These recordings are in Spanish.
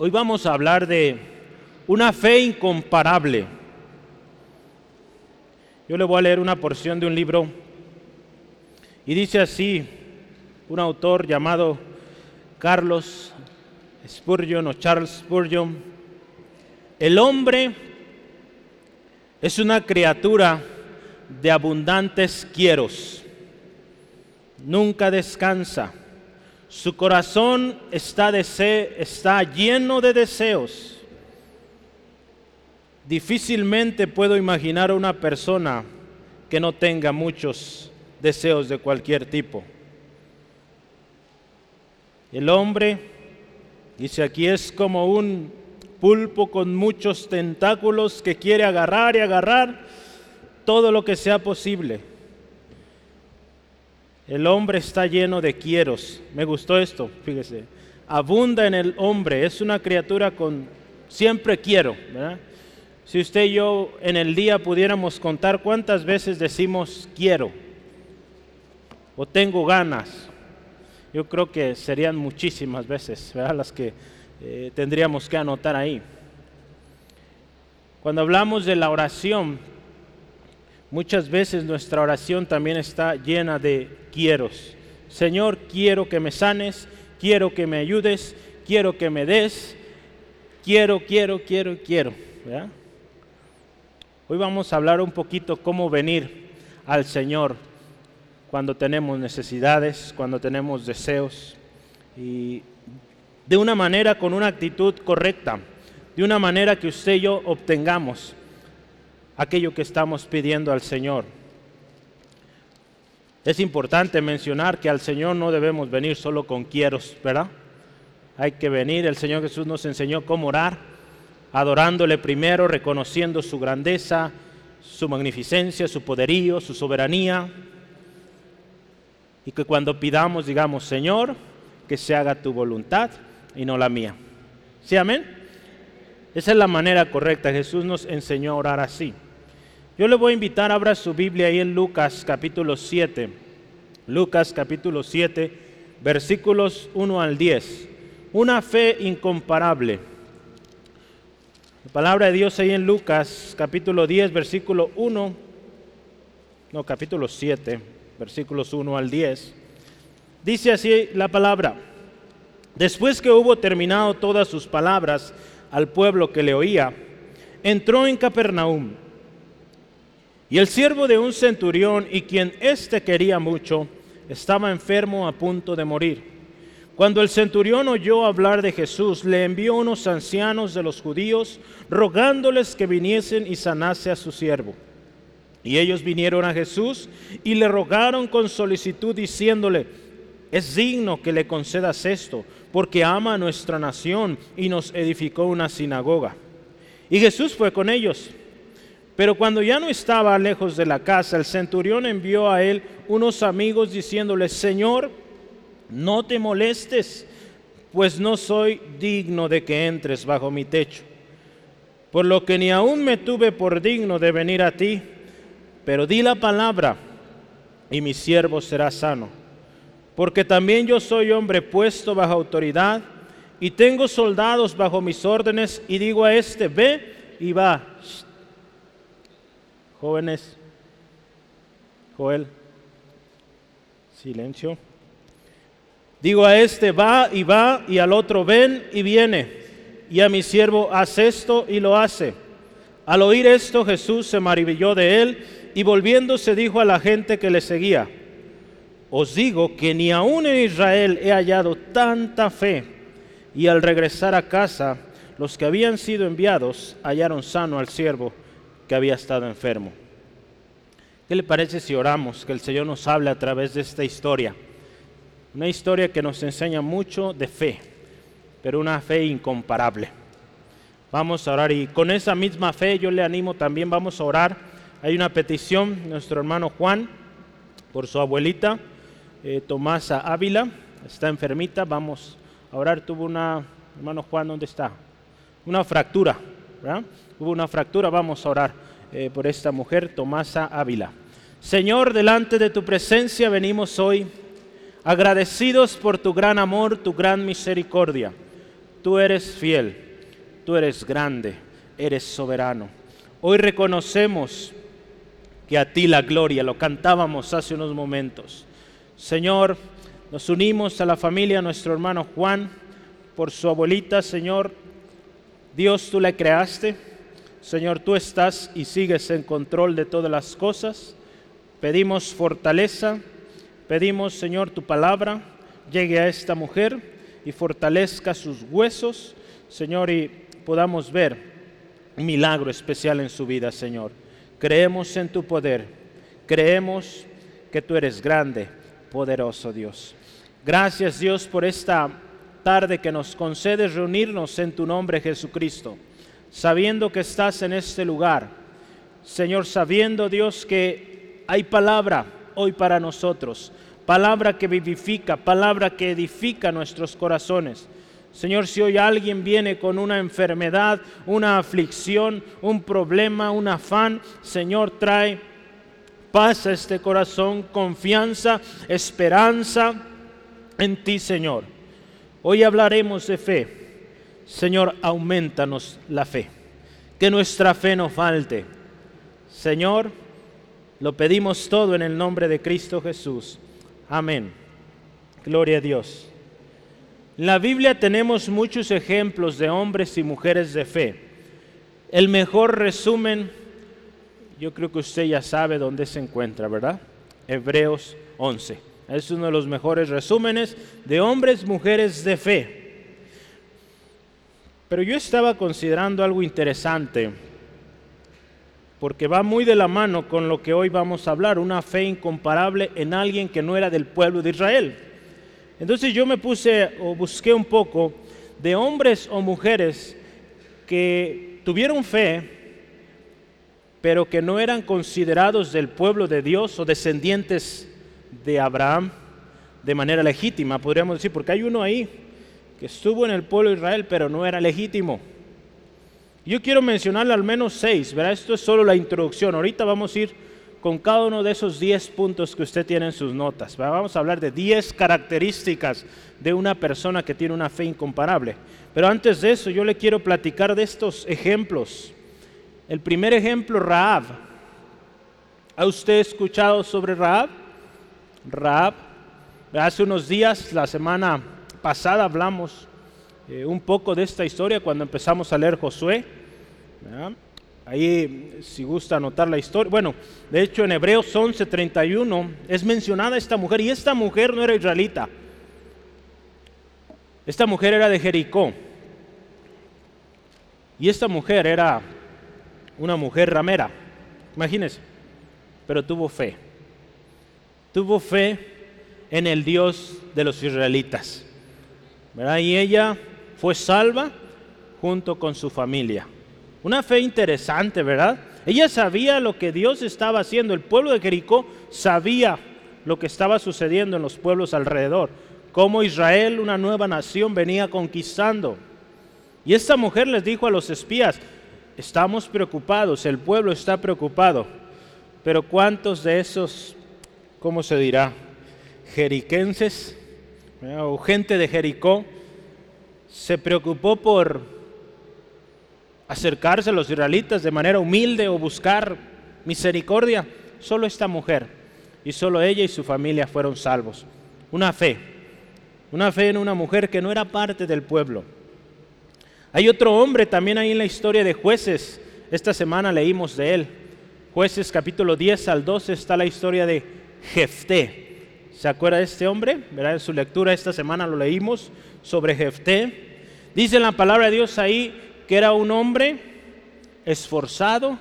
Hoy vamos a hablar de una fe incomparable. Yo le voy a leer una porción de un libro y dice así, un autor llamado Carlos Spurgeon o Charles Spurgeon, el hombre es una criatura de abundantes quieros, nunca descansa, su corazón está, está lleno de deseos Difícilmente puedo imaginar a una persona que no tenga muchos deseos de cualquier tipo. El hombre, dice aquí, es como un pulpo con muchos tentáculos que quiere agarrar y agarrar todo lo que sea posible. El hombre está lleno de quieros. Me gustó esto, fíjese. Abunda en el hombre, es una criatura con siempre quiero, ¿verdad? Si usted y yo en el día pudiéramos contar cuántas veces decimos quiero o tengo ganas, yo creo que serían muchísimas veces las que eh, tendríamos que anotar ahí. Cuando hablamos de la oración, muchas veces nuestra oración también está llena de quieros. Señor, quiero que me sanes, quiero que me ayudes, quiero que me des, quiero, quiero, quiero, quiero. Hoy vamos a hablar un poquito cómo venir al Señor cuando tenemos necesidades, cuando tenemos deseos y de una manera con una actitud correcta, de una manera que usted y yo obtengamos aquello que estamos pidiendo al Señor. Es importante mencionar que al Señor no debemos venir solo con quieros, ¿verdad? Hay que venir, el Señor Jesús nos enseñó cómo orar, adorándole primero, reconociendo su grandeza, su magnificencia, su poderío, su soberanía. Y que cuando pidamos digamos, Señor, que se haga tu voluntad y no la mía. ¿Sí, amén? Esa es la manera correcta. Jesús nos enseñó a orar así. Yo le voy a invitar, abra su Biblia ahí en Lucas capítulo 7. Lucas capítulo 7, versículos 1 al 10. Una fe incomparable. La palabra de Dios ahí en Lucas capítulo 10, versículo 1, no, capítulo 7, versículos 1 al 10. Dice así la palabra. Después que hubo terminado todas sus palabras al pueblo que le oía, entró en Capernaum. Y el siervo de un centurión y quien éste quería mucho, estaba enfermo a punto de morir. Cuando el centurión oyó hablar de Jesús, le envió unos ancianos de los judíos, rogándoles que viniesen y sanase a su siervo. Y ellos vinieron a Jesús y le rogaron con solicitud, diciéndole, es digno que le concedas esto, porque ama a nuestra nación y nos edificó una sinagoga. Y Jesús fue con ellos. Pero cuando ya no estaba lejos de la casa, el centurión envió a él unos amigos diciéndole, Señor, no te molestes, pues no soy digno de que entres bajo mi techo. Por lo que ni aún me tuve por digno de venir a ti, pero di la palabra y mi siervo será sano. Porque también yo soy hombre puesto bajo autoridad y tengo soldados bajo mis órdenes y digo a este, ve y va. Jóvenes, Joel, silencio. Digo a este, va y va, y al otro, ven y viene. Y a mi siervo, haz esto y lo hace. Al oír esto, Jesús se maravilló de él y volviéndose dijo a la gente que le seguía, os digo que ni aún en Israel he hallado tanta fe. Y al regresar a casa, los que habían sido enviados hallaron sano al siervo que había estado enfermo. ¿Qué le parece si oramos que el Señor nos hable a través de esta historia? Una historia que nos enseña mucho de fe, pero una fe incomparable. Vamos a orar y con esa misma fe yo le animo también, vamos a orar. Hay una petición, nuestro hermano Juan, por su abuelita, eh, Tomasa Ávila, está enfermita, vamos a orar. Tuvo una, hermano Juan, ¿dónde está? Una fractura, Hubo una fractura, vamos a orar eh, por esta mujer, Tomasa Ávila. Señor, delante de tu presencia venimos hoy agradecidos por tu gran amor, tu gran misericordia. tú eres fiel, tú eres grande, eres soberano. Hoy reconocemos que a ti la gloria, lo cantábamos hace unos momentos. Señor, nos unimos a la familia, nuestro hermano Juan, por su abuelita, Señor. Dios, tú la creaste. Señor, tú estás y sigues en control de todas las cosas. Pedimos fortaleza, pedimos, Señor, tu palabra llegue a esta mujer y fortalezca sus huesos, Señor, y podamos ver un milagro especial en su vida, Señor. Creemos en tu poder, creemos que tú eres grande, poderoso Dios. Gracias Dios por esta tarde que nos concedes reunirnos en tu nombre Jesucristo, sabiendo que estás en este lugar. Señor, sabiendo Dios que hay palabra hoy para nosotros, palabra que vivifica, palabra que edifica nuestros corazones. Señor, si hoy alguien viene con una enfermedad, una aflicción, un problema, un afán, Señor, trae paz a este corazón, confianza, esperanza en ti, Señor. Hoy hablaremos de fe. Señor, aumentanos la fe. Que nuestra fe no falte. Señor, lo pedimos todo en el nombre de Cristo Jesús. Amén. Gloria a Dios. En la Biblia tenemos muchos ejemplos de hombres y mujeres de fe. El mejor resumen, yo creo que usted ya sabe dónde se encuentra, ¿verdad? Hebreos 11. Es uno de los mejores resúmenes de hombres, mujeres de fe. Pero yo estaba considerando algo interesante, porque va muy de la mano con lo que hoy vamos a hablar, una fe incomparable en alguien que no era del pueblo de Israel. Entonces yo me puse o busqué un poco de hombres o mujeres que tuvieron fe, pero que no eran considerados del pueblo de Dios o descendientes de Abraham de manera legítima, podríamos decir, porque hay uno ahí que estuvo en el pueblo de Israel, pero no era legítimo. Yo quiero mencionarle al menos seis, ¿verdad? Esto es solo la introducción. Ahorita vamos a ir con cada uno de esos diez puntos que usted tiene en sus notas. Vamos a hablar de diez características de una persona que tiene una fe incomparable. Pero antes de eso, yo le quiero platicar de estos ejemplos. El primer ejemplo, Raab. ¿Ha usted escuchado sobre Raab? Raab. Hace unos días, la semana pasada, hablamos eh, un poco de esta historia cuando empezamos a leer Josué. Ahí, si gusta anotar la historia. Bueno, de hecho, en Hebreos 11:31 es mencionada esta mujer, y esta mujer no era israelita. Esta mujer era de Jericó. Y esta mujer era una mujer ramera, imagínense, pero tuvo fe tuvo fe en el Dios de los israelitas. Y ella fue salva junto con su familia. Una fe interesante, ¿verdad? Ella sabía lo que Dios estaba haciendo. El pueblo de Jericó sabía lo que estaba sucediendo en los pueblos alrededor. Cómo Israel, una nueva nación, venía conquistando. Y esta mujer les dijo a los espías, estamos preocupados, el pueblo está preocupado. Pero ¿cuántos de esos ¿cómo se dirá? Jeriquenses o gente de Jericó se preocupó por acercarse a los israelitas de manera humilde o buscar misericordia. Solo esta mujer y solo ella y su familia fueron salvos. Una fe, una fe en una mujer que no era parte del pueblo. Hay otro hombre también ahí en la historia de jueces. Esta semana leímos de él. Jueces capítulo 10 al 12 está la historia de Jefté. ¿Se acuerda de este hombre? ¿Verdad? En su lectura esta semana lo leímos sobre Jefté. Dice la palabra de Dios ahí que era un hombre esforzado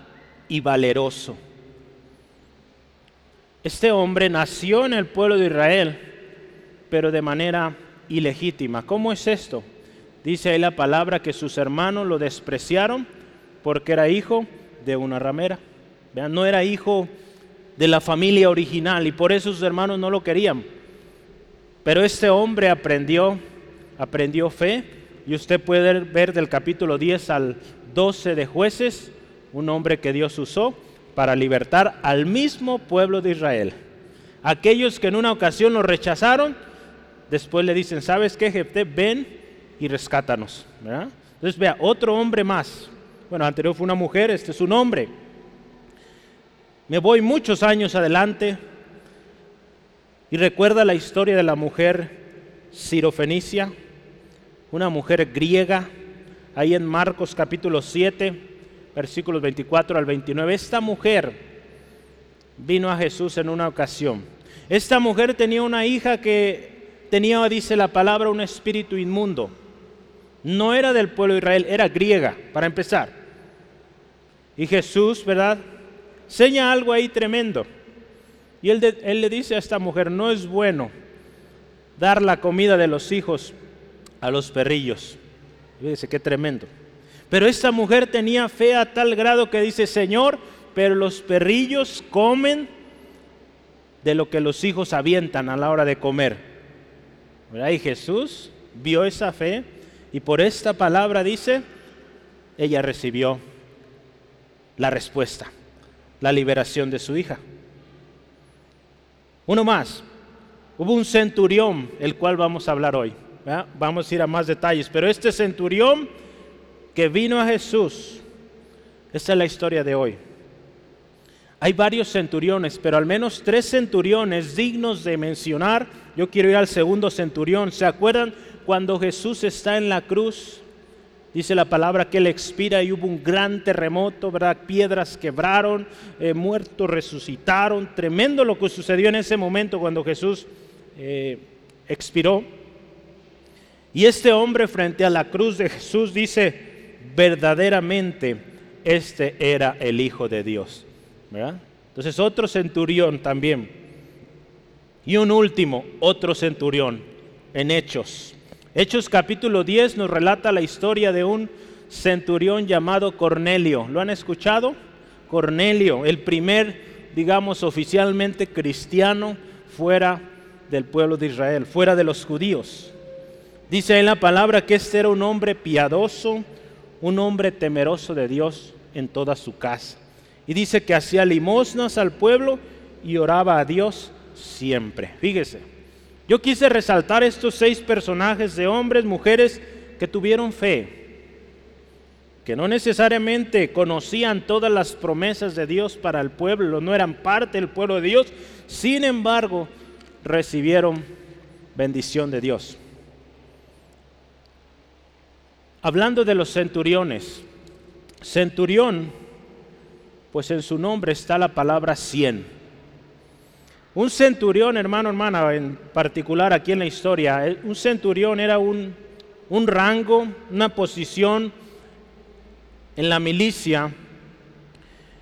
y valeroso. Este hombre nació en el pueblo de Israel, pero de manera ilegítima. ¿Cómo es esto? Dice ahí la palabra que sus hermanos lo despreciaron porque era hijo de una ramera. No era hijo de la familia original y por eso sus hermanos no lo querían. Pero este hombre aprendió, aprendió fe y usted puede ver del capítulo 10 al 12 de jueces, un hombre que Dios usó para libertar al mismo pueblo de Israel. Aquellos que en una ocasión lo rechazaron, después le dicen, ¿sabes qué, Jefté? Ven y rescátanos. Entonces vea, otro hombre más. Bueno, anterior fue una mujer, este es un hombre. Me voy muchos años adelante y recuerda la historia de la mujer Sirofenicia, una mujer griega, ahí en Marcos capítulo 7, versículos 24 al 29. Esta mujer vino a Jesús en una ocasión. Esta mujer tenía una hija que tenía, dice la palabra, un espíritu inmundo. No era del pueblo de Israel, era griega, para empezar. Y Jesús, ¿verdad? Seña algo ahí tremendo. Y él, le dice a esta mujer, no es bueno dar la comida de los hijos a los perrillos. Fíjese qué tremendo. Pero esta mujer tenía fe a tal grado que dice, Señor, pero los perrillos comen de lo que los hijos avientan a la hora de comer. Y Jesús vio esa fe y por esta palabra dice, ella recibió la respuesta, la liberación de su hija. Uno más, hubo un centurión, el cual vamos a hablar hoy. Vamos a ir a más detalles, pero este centurión que vino a Jesús, esta es la historia de hoy. Hay varios centuriones, pero al menos tres centuriones dignos de mencionar. Yo quiero ir al segundo centurión. ¿Se acuerdan cuando Jesús está en la cruz? Dice la palabra que él expira y hubo un gran terremoto, ¿verdad? Piedras quebraron, eh, muertos resucitaron. Tremendo lo que sucedió en ese momento cuando Jesús eh, expiró. Y este hombre frente a la cruz de Jesús dice, verdaderamente este era el Hijo de Dios. ¿verdad? Entonces otro centurión también. Y un último, otro centurión en Hechos. Hechos capítulo 10 nos relata la historia de un centurión llamado Cornelio. ¿Lo han escuchado? Cornelio, el primer, digamos, oficialmente cristiano fuera del pueblo de Israel, fuera de los judíos. Dice en la palabra que este era un hombre piadoso, un hombre temeroso de Dios en toda su casa. Y dice que hacía limosnas al pueblo y oraba a Dios siempre. Fíjese. Yo quise resaltar estos seis personajes de hombres, mujeres que tuvieron fe, que no necesariamente conocían todas las promesas de Dios para el pueblo, no eran parte del pueblo de Dios, sin embargo recibieron bendición de Dios. Hablando de los centuriones, centurión, pues en su nombre está la palabra cien. Un centurión, hermano, hermana, en particular aquí en la historia, eh, un centurión era un, un rango, una posición en la milicia.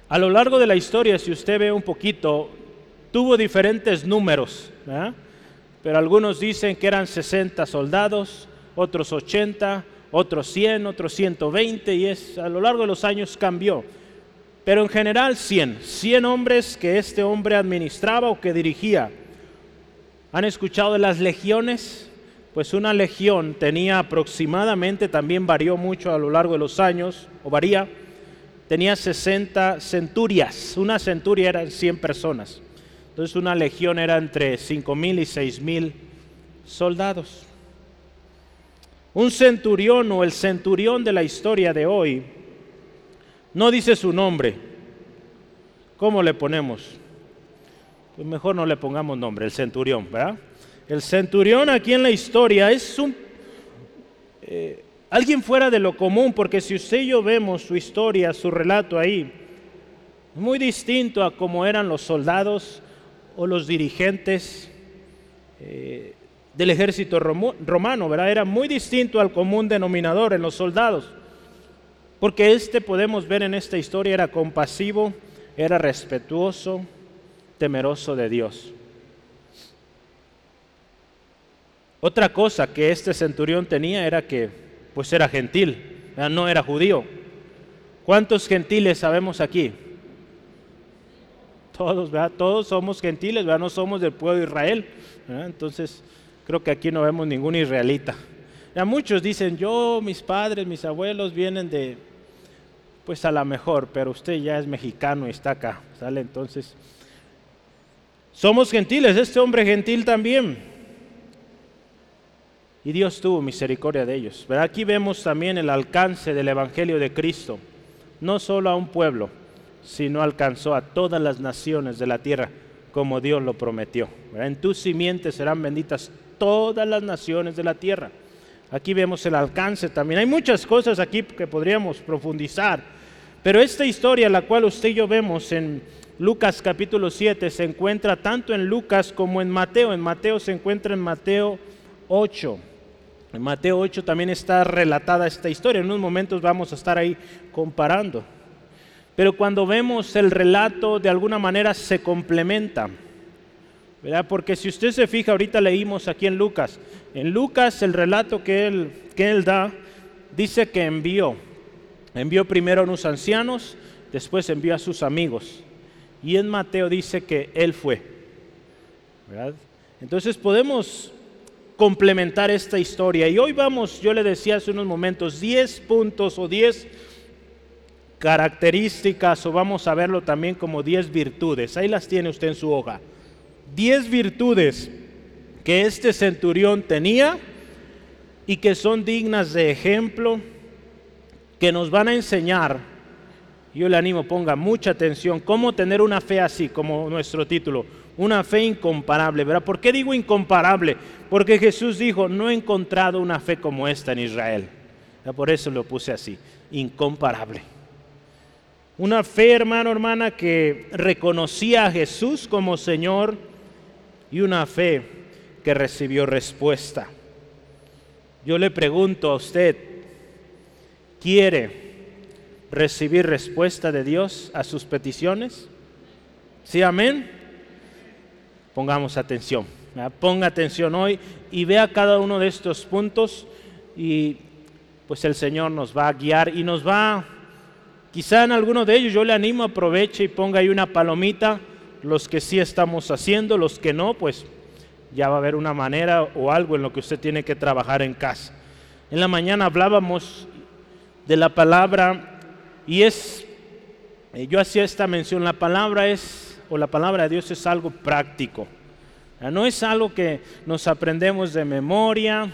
A lo largo de la historia, si usted ve un poquito, tuvo diferentes números, pero algunos dicen que eran 60 soldados, otros 80, otros 100, otros 120, y es, a lo largo de los años cambió pero en general 100, 100 hombres que este hombre administraba o que dirigía. ¿Han escuchado las legiones? Pues una legión tenía aproximadamente, también varió mucho a lo largo de los años, o varía, tenía 60 centurias. Una centuria eran 100 personas. Entonces una legión era entre 5.000 y 6.000 soldados. Un centurión o el centurión de la historia de hoy no dice su nombre. ¿Cómo le ponemos? Pues mejor no le pongamos nombre, el centurión, ¿verdad? El centurión aquí en la historia es eh, alguien fuera de lo común, porque si usted y yo vemos su historia, su relato ahí, muy distinto a cómo eran los soldados o los dirigentes eh, del ejército romano, ¿verdad? Era muy distinto al común denominador en los soldados. Porque este podemos ver en esta historia era compasivo, era respetuoso, temeroso de Dios. Otra cosa que este centurión tenía era que pues era gentil, no era judío. ¿Cuántos gentiles sabemos aquí? Todos. Todos somos gentiles. No somos del pueblo de Israel. Entonces, creo que aquí no vemos ningún israelita. Ya muchos dicen, yo, mis padres, mis abuelos vienen de, pues a lo mejor, pero usted ya es mexicano y está acá, ¿sale? Entonces, somos gentiles, este hombre gentil también. y Dios tuvo misericordia de ellos. Pero aquí vemos también el alcance del Evangelio de Cristo, no solo a un pueblo, sino alcanzó a todas las naciones de la tierra, como Dios lo prometió. En tu simiente serán benditas todas las naciones de la tierra. Aquí vemos el alcance también. Hay muchas cosas aquí que podríamos profundizar, pero esta historia, la cual usted y yo vemos en Lucas capítulo 7, se encuentra tanto en Lucas como en Mateo. En Mateo se encuentra en Mateo 8. En Mateo 8 también está relatada esta historia. En unos momentos vamos a estar ahí comparando. Pero cuando vemos el relato, de alguna manera se complementa. ¿Verdad? Porque si usted se fija, ahorita leímos aquí en Lucas. En Lucas el relato que él, que él da dice que envió. Envió primero a unos ancianos, después envió a sus amigos. Y en Mateo dice que él fue. ¿verdad? Entonces podemos complementar esta historia. Y hoy vamos, yo le decía hace unos momentos, 10 puntos o 10 características, o vamos a verlo también como 10 virtudes. Ahí las tiene usted en su hoja. 10 virtudes que este centurión tenía y que son dignas de ejemplo, que nos van a enseñar, yo le animo, ponga mucha atención, cómo tener una fe así, como nuestro título, una fe incomparable, ¿verdad? ¿Por qué digo incomparable? Porque Jesús dijo, no he encontrado una fe como esta en Israel. Por eso lo puse así, incomparable. Una fe, hermano, hermana, que reconocía a Jesús como Señor y una fe que recibió respuesta. Yo le pregunto a usted, ¿quiere recibir respuesta de Dios a sus peticiones? ¿Sí, amén? Pongamos atención. Ponga atención hoy y vea cada uno de estos puntos y pues el Señor nos va a guiar y nos va, quizá en alguno de ellos yo le animo, aproveche y ponga ahí una palomita, los que sí estamos haciendo, los que no, pues ya va a haber una manera o algo en lo que usted tiene que trabajar en casa. En la mañana hablábamos de la palabra y es, eh, yo hacía esta mención, la palabra es, o la palabra de Dios es algo práctico. No es algo que nos aprendemos de memoria,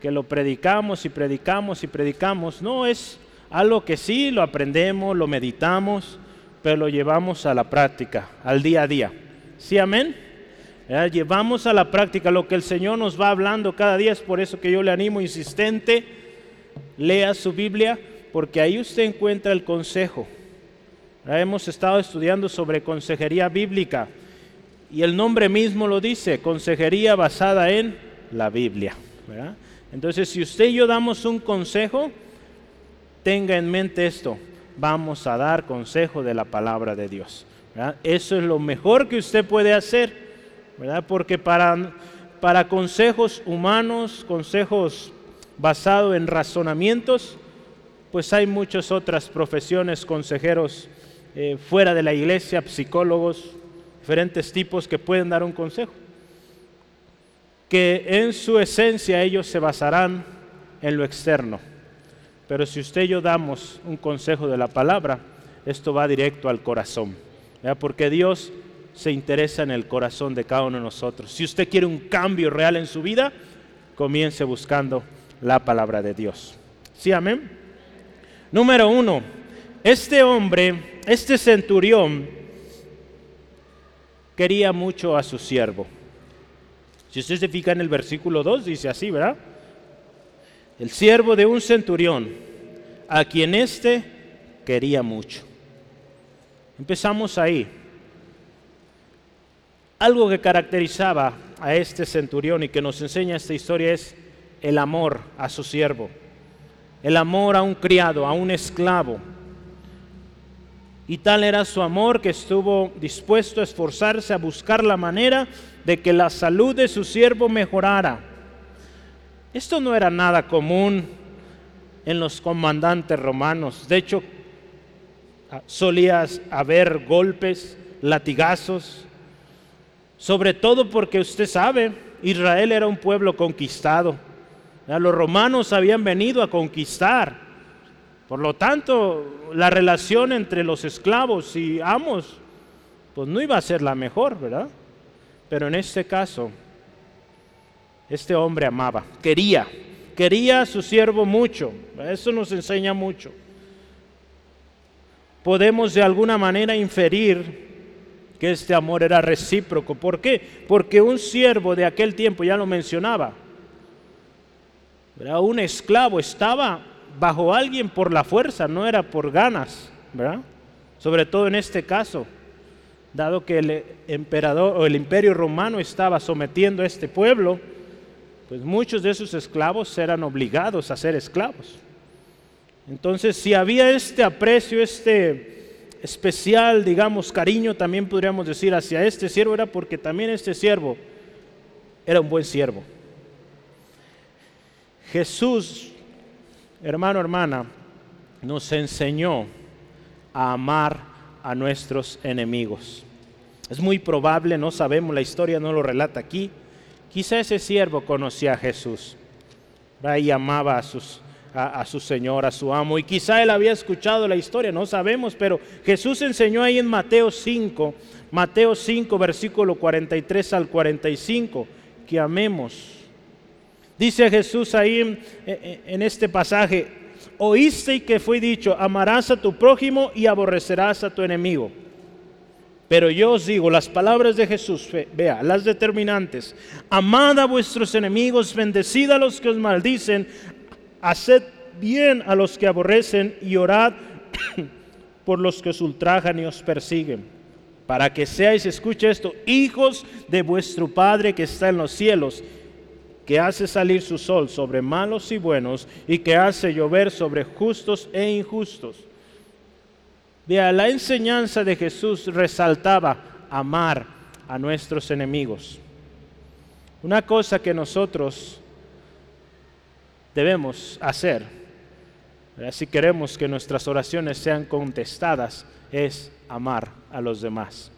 que lo predicamos y predicamos y predicamos. No, es algo que sí lo aprendemos, lo meditamos, pero lo llevamos a la práctica, al día a día. ¿Sí, amén? Llevamos a la práctica lo que el Señor nos va hablando cada día. Es por eso que yo le animo insistente, lea su Biblia, porque ahí usted encuentra el consejo. Hemos estado estudiando sobre consejería bíblica y el nombre mismo lo dice, consejería basada en la Biblia. Entonces, si usted y yo damos un consejo, tenga en mente esto, vamos a dar consejo de la palabra de Dios. Eso es lo mejor que usted puede hacer, ¿verdad? porque para, para consejos humanos, consejos basados en razonamientos, pues hay muchas otras profesiones, consejeros eh, fuera de la iglesia, psicólogos, diferentes tipos que pueden dar un consejo. Que en su esencia ellos se basarán en lo externo. Pero si usted y yo damos un consejo de la palabra, esto va directo al corazón. Porque Dios se interesa en el corazón de cada uno de nosotros. Si usted quiere un cambio real en su vida, comience buscando la palabra de Dios. ¿Sí, amén? Número uno, este hombre, este centurión, quería mucho a su siervo. Si usted se fija en el versículo 2, dice así, ¿verdad? El siervo de un centurión, a quien éste quería mucho. Empezamos ahí. Algo que caracterizaba a este centurión y que nos enseña esta historia es el amor a su siervo, el amor a un criado, a un esclavo y tal era su amor que estuvo dispuesto a esforzarse a buscar la manera de que la salud de su siervo mejorara. Esto no era nada común en los comandantes romanos. De hecho, ah, solías haber golpes, latigazos, sobre todo porque usted sabe, Israel era un pueblo conquistado. Los romanos habían venido a conquistar. Por lo tanto, la relación entre los esclavos y amos, pues no iba a ser la mejor, ¿verdad? Pero en este caso, Este hombre amaba, quería, quería a su siervo mucho. Eso nos enseña mucho. Podemos de alguna manera inferir que este amor era recíproco. ¿Por qué? Porque un siervo de aquel tiempo, ya lo mencionaba, era un esclavo estaba bajo alguien por la fuerza, no era por ganas, ¿verdad? Sobre todo en este caso, dado que el emperador o el imperio romano estaba sometiendo a este pueblo, pues muchos de esos esclavos eran obligados a ser esclavos. Entonces, si había este aprecio, este especial, digamos, cariño, también podríamos decir hacia este siervo, era porque también este siervo era un buen siervo. Jesús, hermano, hermana, nos enseñó a amar a nuestros enemigos. Es muy probable, no sabemos, la historia no lo relata aquí. Quizá ese siervo conocía a Jesús y amaba a, sus, a, su Señor, a su amo. Y quizá él había escuchado la historia, no sabemos, pero Jesús enseñó ahí en Mateo 5, Mateo 5, versículo 43 al 45, que amemos. Dice Jesús ahí en este pasaje, oíste que fue dicho, amarás a tu prójimo y aborrecerás a tu enemigo. Pero yo os digo, las palabras de Jesús, vea, las determinantes, amad a vuestros enemigos, bendecid a los que os maldicen, haced bien a los que aborrecen y orad por los que os ultrajan y os persiguen, para que seáis, escuche esto, hijos de vuestro Padre que está en los cielos que hace salir su sol sobre malos y buenos y que hace llover sobre justos e injustos. Vea, la enseñanza de Jesús resaltaba amar a nuestros enemigos. Una cosa que nosotros debemos hacer, si queremos que nuestras oraciones sean contestadas, es amar a los demás.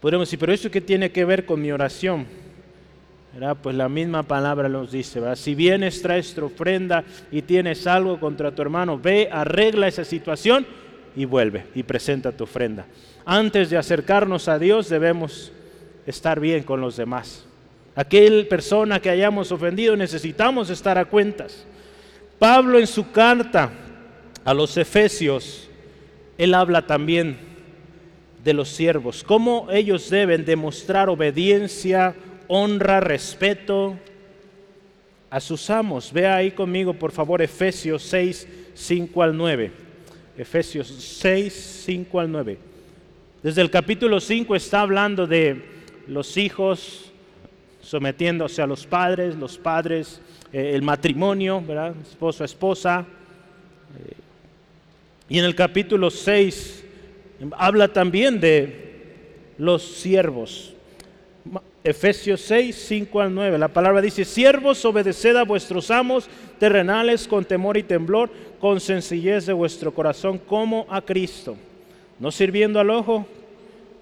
Podemos decir, pero eso qué tiene que ver con mi oración? Pues la misma palabra nos dice, si vienes, traes tu ofrenda y tienes algo contra tu hermano, ve, arregla esa situación y vuelve y presenta tu ofrenda. Antes de acercarnos a Dios debemos estar bien con los demás. Aquel persona que hayamos ofendido necesitamos estar a cuentas. Pablo en su carta a los Efesios, él habla también de los siervos, cómo ellos deben demostrar obediencia, honra, respeto a sus amos. Vea ahí conmigo, por favor, Efesios 6, 5 al 9. Efesios 6, 5 al 9. Desde el capítulo 5 está hablando de los hijos sometiéndose a los padres, los padres, eh, el matrimonio, ¿verdad? esposo a esposa. Eh, y en el capítulo 6 habla también de los siervos, Efesios 6, 5 al 9. La palabra dice, siervos, obedeced a vuestros amos terrenales con temor y temblor, con sencillez de vuestro corazón, como a Cristo, no sirviendo al ojo,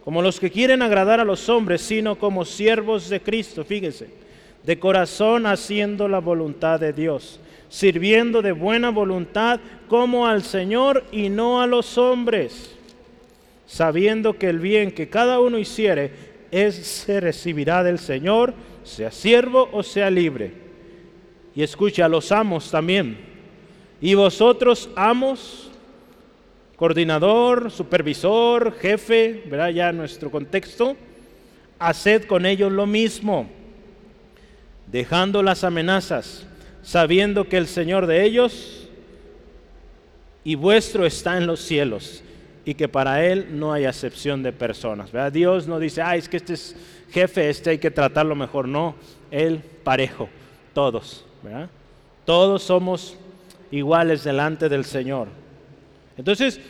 como los que quieren agradar a los hombres, sino como siervos de Cristo, fíjense, de corazón haciendo la voluntad de Dios, sirviendo de buena voluntad como al Señor y no a los hombres, sabiendo que el bien que cada uno hiciere, se recibirá del Señor, sea siervo o sea libre. Y escucha los amos también. Y vosotros amos, coordinador, supervisor, jefe, verá ya nuestro contexto, haced con ellos lo mismo, dejando las amenazas, sabiendo que el Señor de ellos y vuestro está en los cielos y que para Él no hay acepción de personas. ¿verdad? Dios no dice, ah, es que este es jefe, este hay que tratarlo mejor. No, Él parejo, todos. Todos somos iguales delante del Señor. Entonces,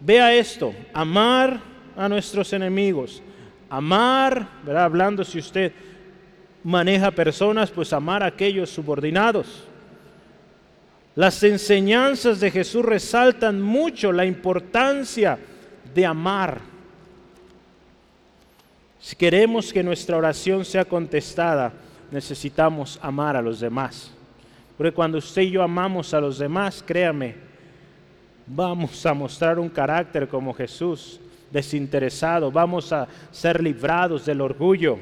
vea esto, amar a nuestros enemigos, amar, ¿verdad? hablando si usted maneja personas, pues amar a aquellos subordinados. Las enseñanzas de Jesús resaltan mucho la importancia de amar. Si queremos que nuestra oración sea contestada, necesitamos amar a los demás. Porque cuando usted y yo amamos a los demás, créame, vamos a mostrar un carácter como Jesús, desinteresado, vamos a ser librados del orgullo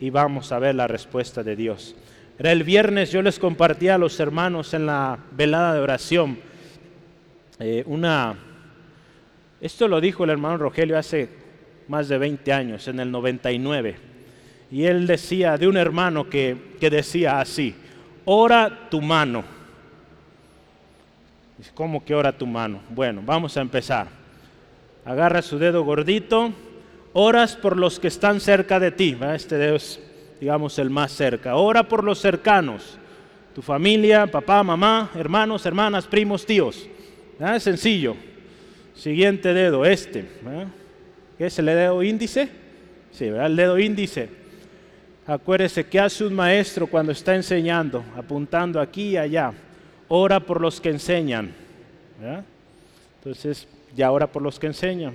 y vamos a ver la respuesta de Dios. Era el viernes, yo les compartía a los hermanos en la velada de oración eh, una... Esto lo dijo el hermano Rogelio hace más de 20 años, en el 99. Y él decía de un hermano que, que decía así, ora tu mano. ¿Cómo que ora tu mano? Bueno, vamos a empezar. Agarra su dedo gordito, oras por los que están cerca de ti. Este dedo es, digamos, el más cerca. Ora por los cercanos, tu familia, papá, mamá, hermanos, hermanas, primos, tíos. Es sencillo. Siguiente dedo, este. ¿Qué es el dedo índice? Sí, ¿verdad? el dedo índice. Acuérdese que hace un maestro cuando está enseñando, apuntando aquí y allá. Ora por los que enseñan. Entonces, ya ora por los que enseñan.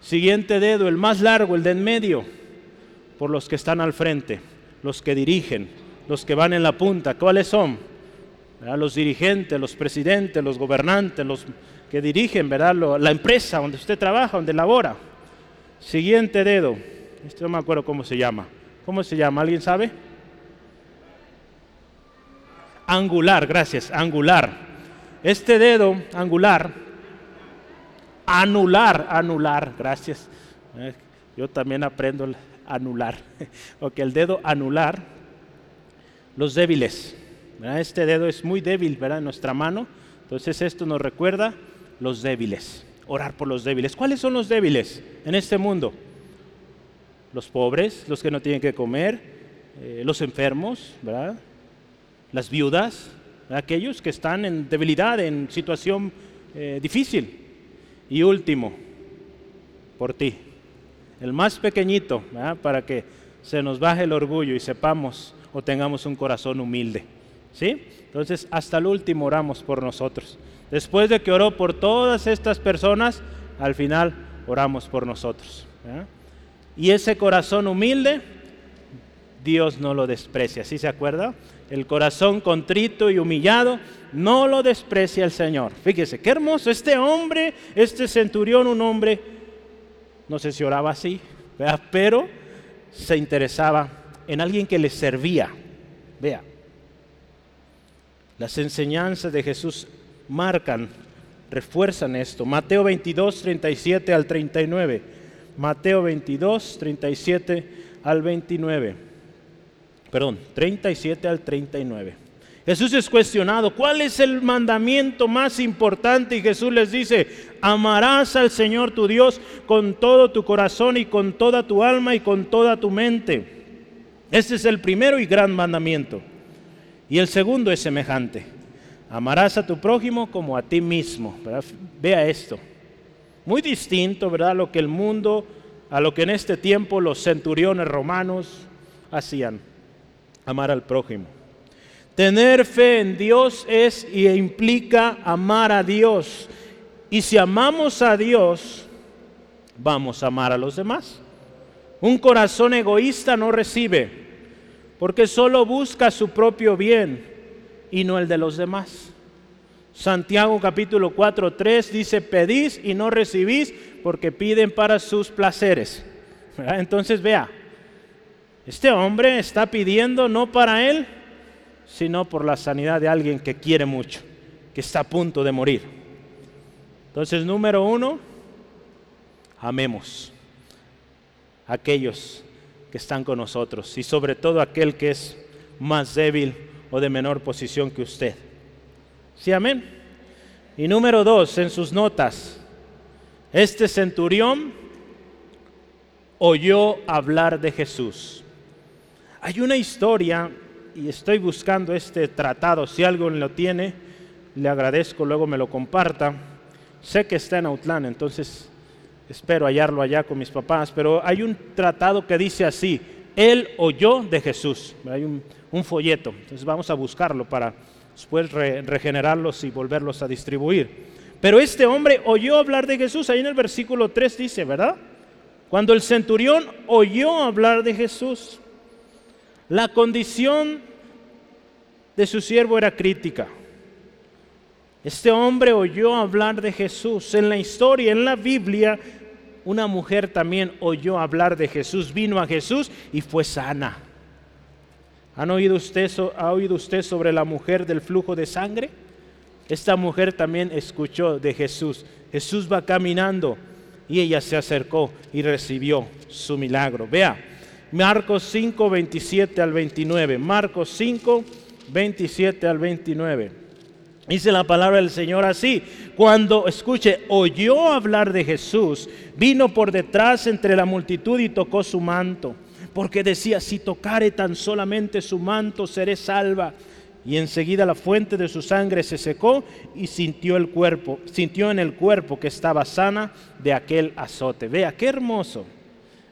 Siguiente dedo, el más largo, el de en medio, por los que están al frente, los que dirigen, los que van en la punta. ¿Cuáles son? Los dirigentes, los presidentes, los gobernantes, los que dirigen ¿verdad? la empresa donde usted trabaja, donde labora. Siguiente dedo, este no me acuerdo cómo se llama. ¿Cómo se llama? ¿Alguien sabe? Angular, gracias, angular. Este dedo angular, anular, anular, gracias. Eh, yo también aprendo anular. ok, el dedo anular, los débiles. Este dedo es muy débil, ¿verdad? En nuestra mano. Entonces esto nos recuerda los débiles. Orar por los débiles. ¿Cuáles son los débiles en este mundo? Los pobres, los que no tienen que comer, eh, los enfermos, ¿verdad? Las viudas, aquellos que están en debilidad, en situación eh, difícil. Y último, por ti, el más pequeñito, para que se nos baje el orgullo y sepamos o tengamos un corazón humilde. ¿Sí? Entonces, hasta el último oramos por nosotros. Después de que oró por todas estas personas, al final oramos por nosotros. Y ese corazón humilde, Dios no lo desprecia. ¿Sí se acuerda? El corazón contrito y humillado, no lo desprecia el Señor. Fíjese, qué hermoso. Este hombre, este centurión, un hombre, no sé si oraba así, pero se interesaba en alguien que le servía. Vea, las enseñanzas de Jesús marcan, refuerzan esto. Mateo 22, 37 al 39. Mateo 22, 37 al 29. Perdón, 37 al 39. Jesús es cuestionado, ¿cuál es el mandamiento más importante? Y Jesús les dice, amarás al Señor tu Dios con todo tu corazón y con toda tu alma y con toda tu mente. Este es el primero y gran mandamiento. Y el segundo es semejante. Amarás a tu prójimo como a ti mismo. Vea esto. Muy distinto, ¿verdad? Lo que el mundo, a lo que en este tiempo los centuriones romanos hacían. Amar al prójimo. Tener fe en Dios es y implica amar a Dios. Y si amamos a Dios, vamos a amar a los demás. Un corazón egoísta no recibe porque solo busca su propio bien y no el de los demás. Santiago capítulo 4, 3 dice, pedís y no recibís porque piden para sus placeres. Entonces vea, este hombre está pidiendo no para él, sino por la sanidad de alguien que quiere mucho, que está a punto de morir. Entonces, número uno, amemos a aquellos que están con nosotros y sobre todo aquel que es más débil o de menor posición que usted. ¿Sí, amén? Y número dos, en sus notas, este centurión oyó hablar de Jesús. Hay una historia, y estoy buscando este tratado, si alguien lo tiene, le agradezco, luego me lo comparta. Sé que está en Autlán, entonces espero hallarlo allá con mis papás, pero hay un tratado que dice así, él oyó de Jesús, hay un, folleto, entonces vamos a buscarlo para después regenerarlos y volverlos a distribuir. Pero este hombre oyó hablar de Jesús, ahí en el versículo 3 dice, ¿verdad? Cuando el centurión oyó hablar de Jesús, la condición de su siervo era crítica. Este hombre oyó hablar de Jesús. En la historia, en la Biblia, una mujer también oyó hablar de Jesús, vino a Jesús y fue sana. ¿Han oído usted, ¿Ha oído usted sobre la mujer del flujo de sangre? Esta mujer también escuchó de Jesús. Jesús va caminando y ella se acercó y recibió su milagro. Vea, Marcos 5, 27 al 29. Marcos 5, 27 al 29. Dice la palabra del Señor así, cuando, escuche, oyó hablar de Jesús, vino por detrás entre la multitud y tocó su manto, porque decía, si tocare tan solamente su manto, seré salva. Y enseguida la fuente de su sangre se secó y sintió el cuerpo, sintió en el cuerpo que estaba sana de aquel azote. Vea, qué hermoso.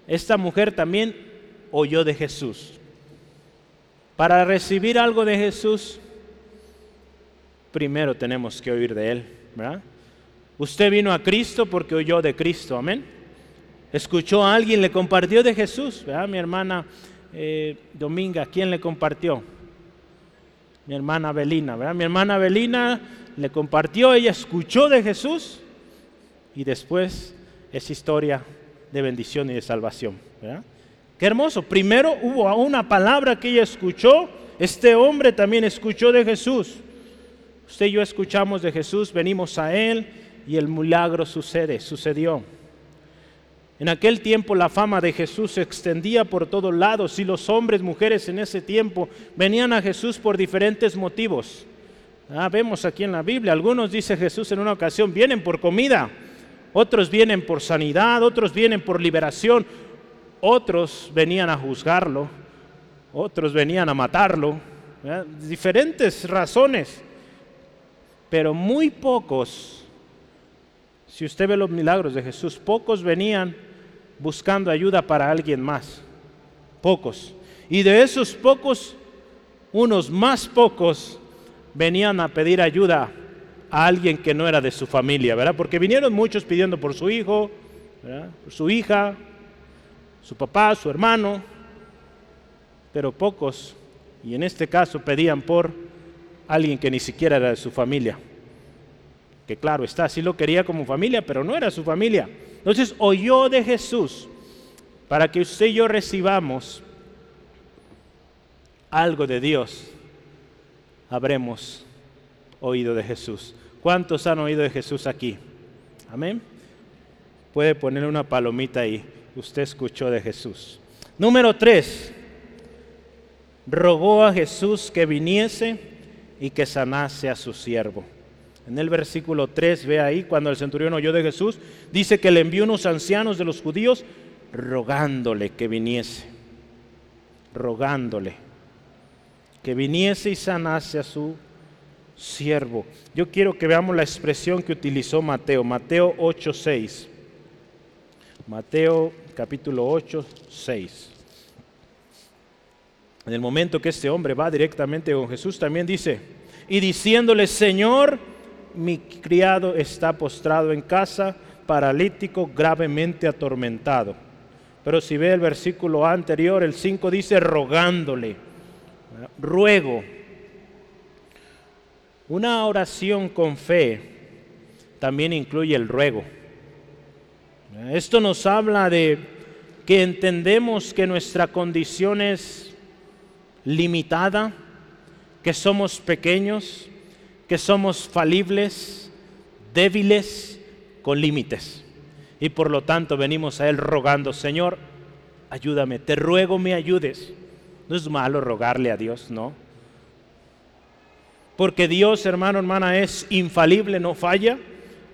Esta mujer también oyó de Jesús. Para recibir algo de Jesús, primero tenemos que oír de Él. ¿verdad? Usted vino a Cristo porque oyó de Cristo, amén. Escuchó a alguien, le compartió de Jesús. ¿verdad? Mi hermana eh, Dominga, ¿quién le compartió? Mi hermana Belina, ¿verdad? Mi hermana Belina le compartió, ella escuchó de Jesús y después es historia de bendición y de salvación. ¿verdad? Qué hermoso. Primero hubo una palabra que ella escuchó, este hombre también escuchó de Jesús. Usted y yo escuchamos de Jesús, venimos a Él y el milagro sucede, sucedió. En aquel tiempo la fama de Jesús se extendía por todos lados y los hombres, mujeres en ese tiempo venían a Jesús por diferentes motivos. Ah, vemos aquí en la Biblia, algunos dice Jesús en una ocasión, vienen por comida, otros vienen por sanidad, otros vienen por liberación, otros venían a juzgarlo, otros venían a matarlo, diferentes razones pero muy pocos, si usted ve los milagros de Jesús, pocos venían buscando ayuda para alguien más, pocos. Y de esos pocos, unos más pocos venían a pedir ayuda a alguien que no era de su familia, ¿verdad? Porque vinieron muchos pidiendo por su hijo, su hija, su papá, su hermano, pero pocos, y en este caso pedían por alguien que ni siquiera era de su familia. Que claro está, sí lo quería como familia, pero no era su familia. Entonces oyó de Jesús para que usted y yo recibamos algo de Dios. Habremos oído de Jesús. ¿Cuántos han oído de Jesús aquí? Amén. Puede poner una palomita ahí. Usted escuchó de Jesús. Número tres. Rogó a Jesús que viniese y que sanase a su siervo. En el versículo 3, ve ahí, cuando el centurión oyó de Jesús, dice que le envió unos ancianos de los judíos rogándole que viniese, rogándole que viniese y sanase a su siervo. Yo quiero que veamos la expresión que utilizó Mateo, Mateo 8, 6. Mateo capítulo 8, 6. En el momento que este hombre va directamente con Jesús, también dice, y diciéndole, Señor, mi criado está postrado en casa, paralítico, gravemente atormentado. Pero si ve el versículo anterior, el 5 dice, rogándole, ruego. Una oración con fe también incluye el ruego. Esto nos habla de que entendemos que nuestra condición es limitada, que somos pequeños, que somos falibles, débiles, con límites. Y por lo tanto venimos a Él rogando, Señor, ayúdame, te ruego me ayudes. No es malo rogarle a Dios, no. Porque Dios, hermano, hermana, es infalible, no falla.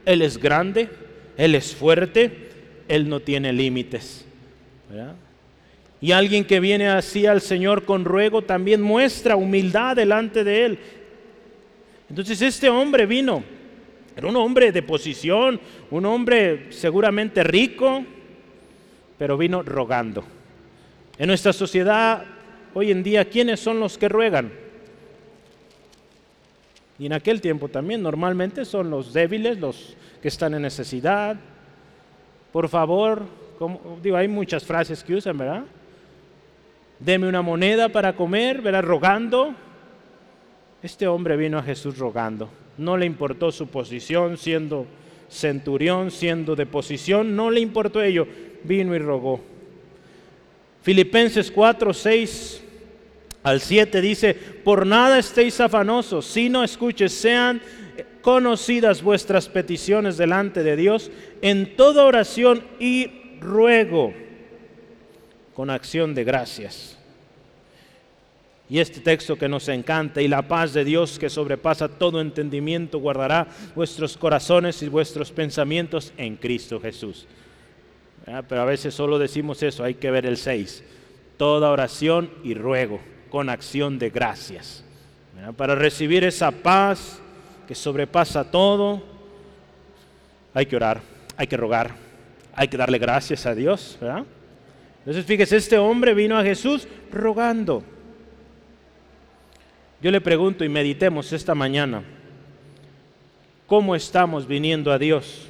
Él es grande, Él es fuerte, Él no tiene límites. ¿verdad? Y alguien que viene así al Señor con ruego también muestra humildad delante de Él. Entonces este hombre vino, era un hombre de posición, un hombre seguramente rico, pero vino rogando. En nuestra sociedad hoy en día, ¿quiénes son los que ruegan? Y en aquel tiempo también normalmente son los débiles, los que están en necesidad. Por favor, como, digo, hay muchas frases que usan, ¿verdad? deme una moneda para comer, verá, rogando. Este hombre vino a Jesús rogando. No le importó su posición, siendo centurión, siendo de posición, no le importó ello. Vino y rogó. Filipenses 4, 6 Al 7 dice, por nada estéis afanosos, sino escuches, sean conocidas vuestras peticiones delante de Dios en toda oración y ruego con acción de gracias. Y este texto que nos encanta y la paz de Dios que sobrepasa todo entendimiento guardará vuestros corazones y vuestros pensamientos en Cristo Jesús. Pero a veces solo decimos eso, hay que ver el 6. Toda oración y ruego con acción de gracias. Para recibir esa paz que sobrepasa todo, hay que orar, hay que rogar, hay que darle gracias a Dios. Entonces fíjese, este hombre vino a Jesús rogando. Yo le pregunto y meditemos esta mañana, ¿cómo estamos viniendo a Dios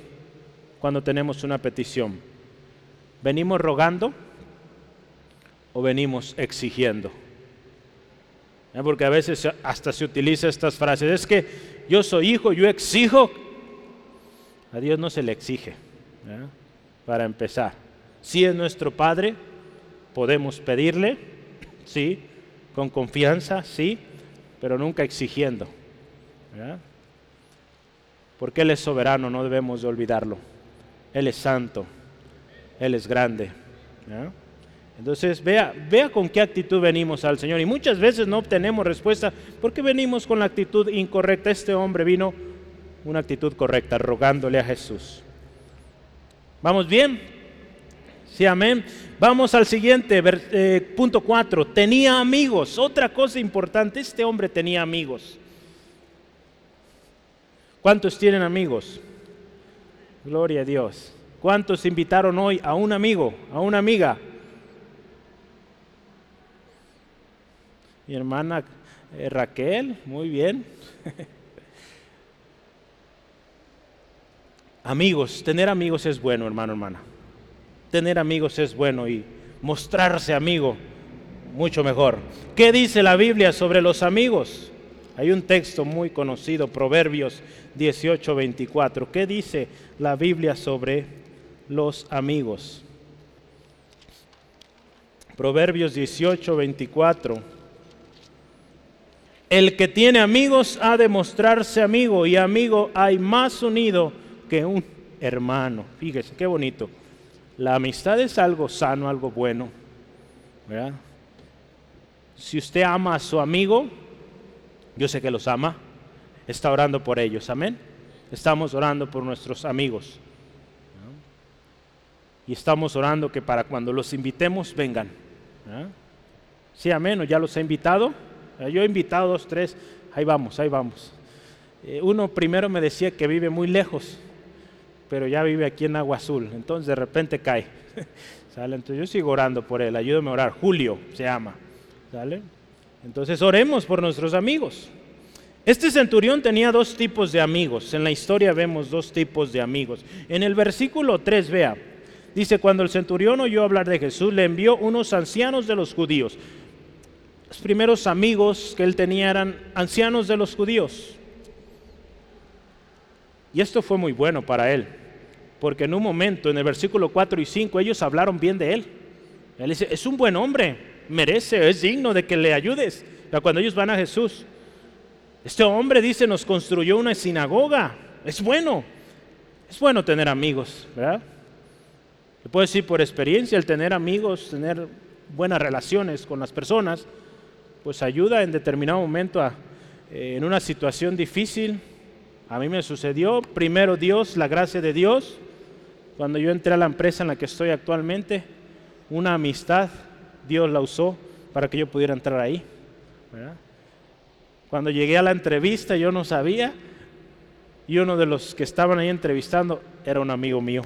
cuando tenemos una petición? ¿Venimos rogando o venimos exigiendo? Porque a veces hasta se utiliza estas frases, es que yo soy hijo, yo exijo. A Dios no se le exige, para empezar. Si es nuestro Padre, podemos pedirle, sí, con confianza, sí, pero nunca exigiendo. Porque Él es soberano, no debemos de olvidarlo. Él es santo, Él es grande. Entonces, vea, vea con qué actitud venimos al Señor. Y muchas veces no obtenemos respuesta porque venimos con la actitud incorrecta. Este hombre vino una actitud correcta, rogándole a Jesús. ¿Vamos bien? Sí, amén. Vamos al siguiente, eh, punto 4. Tenía amigos. Otra cosa importante, este hombre tenía amigos. ¿Cuántos tienen amigos? Gloria a Dios. ¿Cuántos invitaron hoy a un amigo, a una amiga? Mi hermana eh, Raquel, muy bien. amigos, tener amigos es bueno, hermano, hermana. Tener amigos es bueno y mostrarse amigo mucho mejor. ¿Qué dice la Biblia sobre los amigos? Hay un texto muy conocido, Proverbios 18, 24. ¿Qué dice la Biblia sobre los amigos? Proverbios 18, 24. El que tiene amigos ha de mostrarse amigo y amigo hay más unido que un hermano. Fíjese, qué bonito. La amistad es algo sano, algo bueno. Si usted ama a su amigo, yo sé que los ama, está orando por ellos. Amén. Estamos orando por nuestros amigos. Y estamos orando que para cuando los invitemos vengan. Sí, amén. ¿O ya los ha invitado? Eh, yo he invitado dos, tres, ahí vamos, ahí vamos. Eh, uno primero me decía que vive muy lejos, pero ya vive aquí en Agua Azul, entonces de repente cae. ¿Sale? Entonces yo sigo orando por él, ayúdame a orar. Julio se llama. ¿Sale? Entonces oremos por nuestros amigos. Este centurión tenía dos tipos de amigos. En la historia vemos dos tipos de amigos. En el versículo 3, vea, dice, cuando el centurión oyó hablar de Jesús, le envió unos ancianos de los judíos los primeros amigos que él tenía eran ancianos de los judíos. Y esto fue muy bueno para él, porque en un momento, en el versículo 4 y 5, ellos hablaron bien de él. Él dice, es un buen hombre, merece, es digno de que le ayudes. cuando ellos van a Jesús, este hombre dice, nos construyó una sinagoga. Es bueno, es bueno tener amigos, ¿verdad? Le puedo decir por experiencia, el tener amigos, tener buenas relaciones con las personas, pues ayuda en determinado momento eh, en una situación difícil. A mí me sucedió, primero Dios, la gracia de Dios, cuando yo entré a la empresa en la que estoy actualmente, una amistad, Dios la usó para que yo pudiera entrar ahí. Cuando llegué a la entrevista yo no sabía y uno de los que estaban ahí entrevistando era un amigo mío.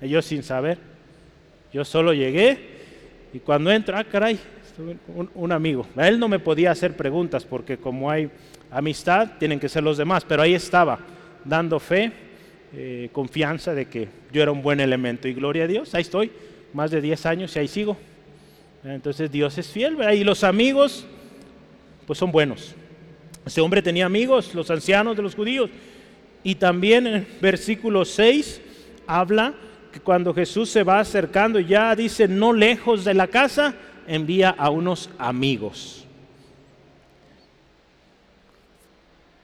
yo sin saber, yo solo llegué y cuando entro, ah, caray, un, amigo. A él no me podía hacer preguntas porque como hay amistad, tienen que ser los demás, pero ahí estaba, dando fe, eh, confianza de que yo era un buen elemento. Y gloria a Dios, ahí estoy, más de 10 años y ahí sigo. Entonces Dios es fiel, Y los amigos, pues son buenos. Ese hombre tenía amigos, los ancianos de los judíos. Y también en versículo 6 habla que cuando Jesús se va acercando, ya dice, no lejos de la casa, envía a unos amigos.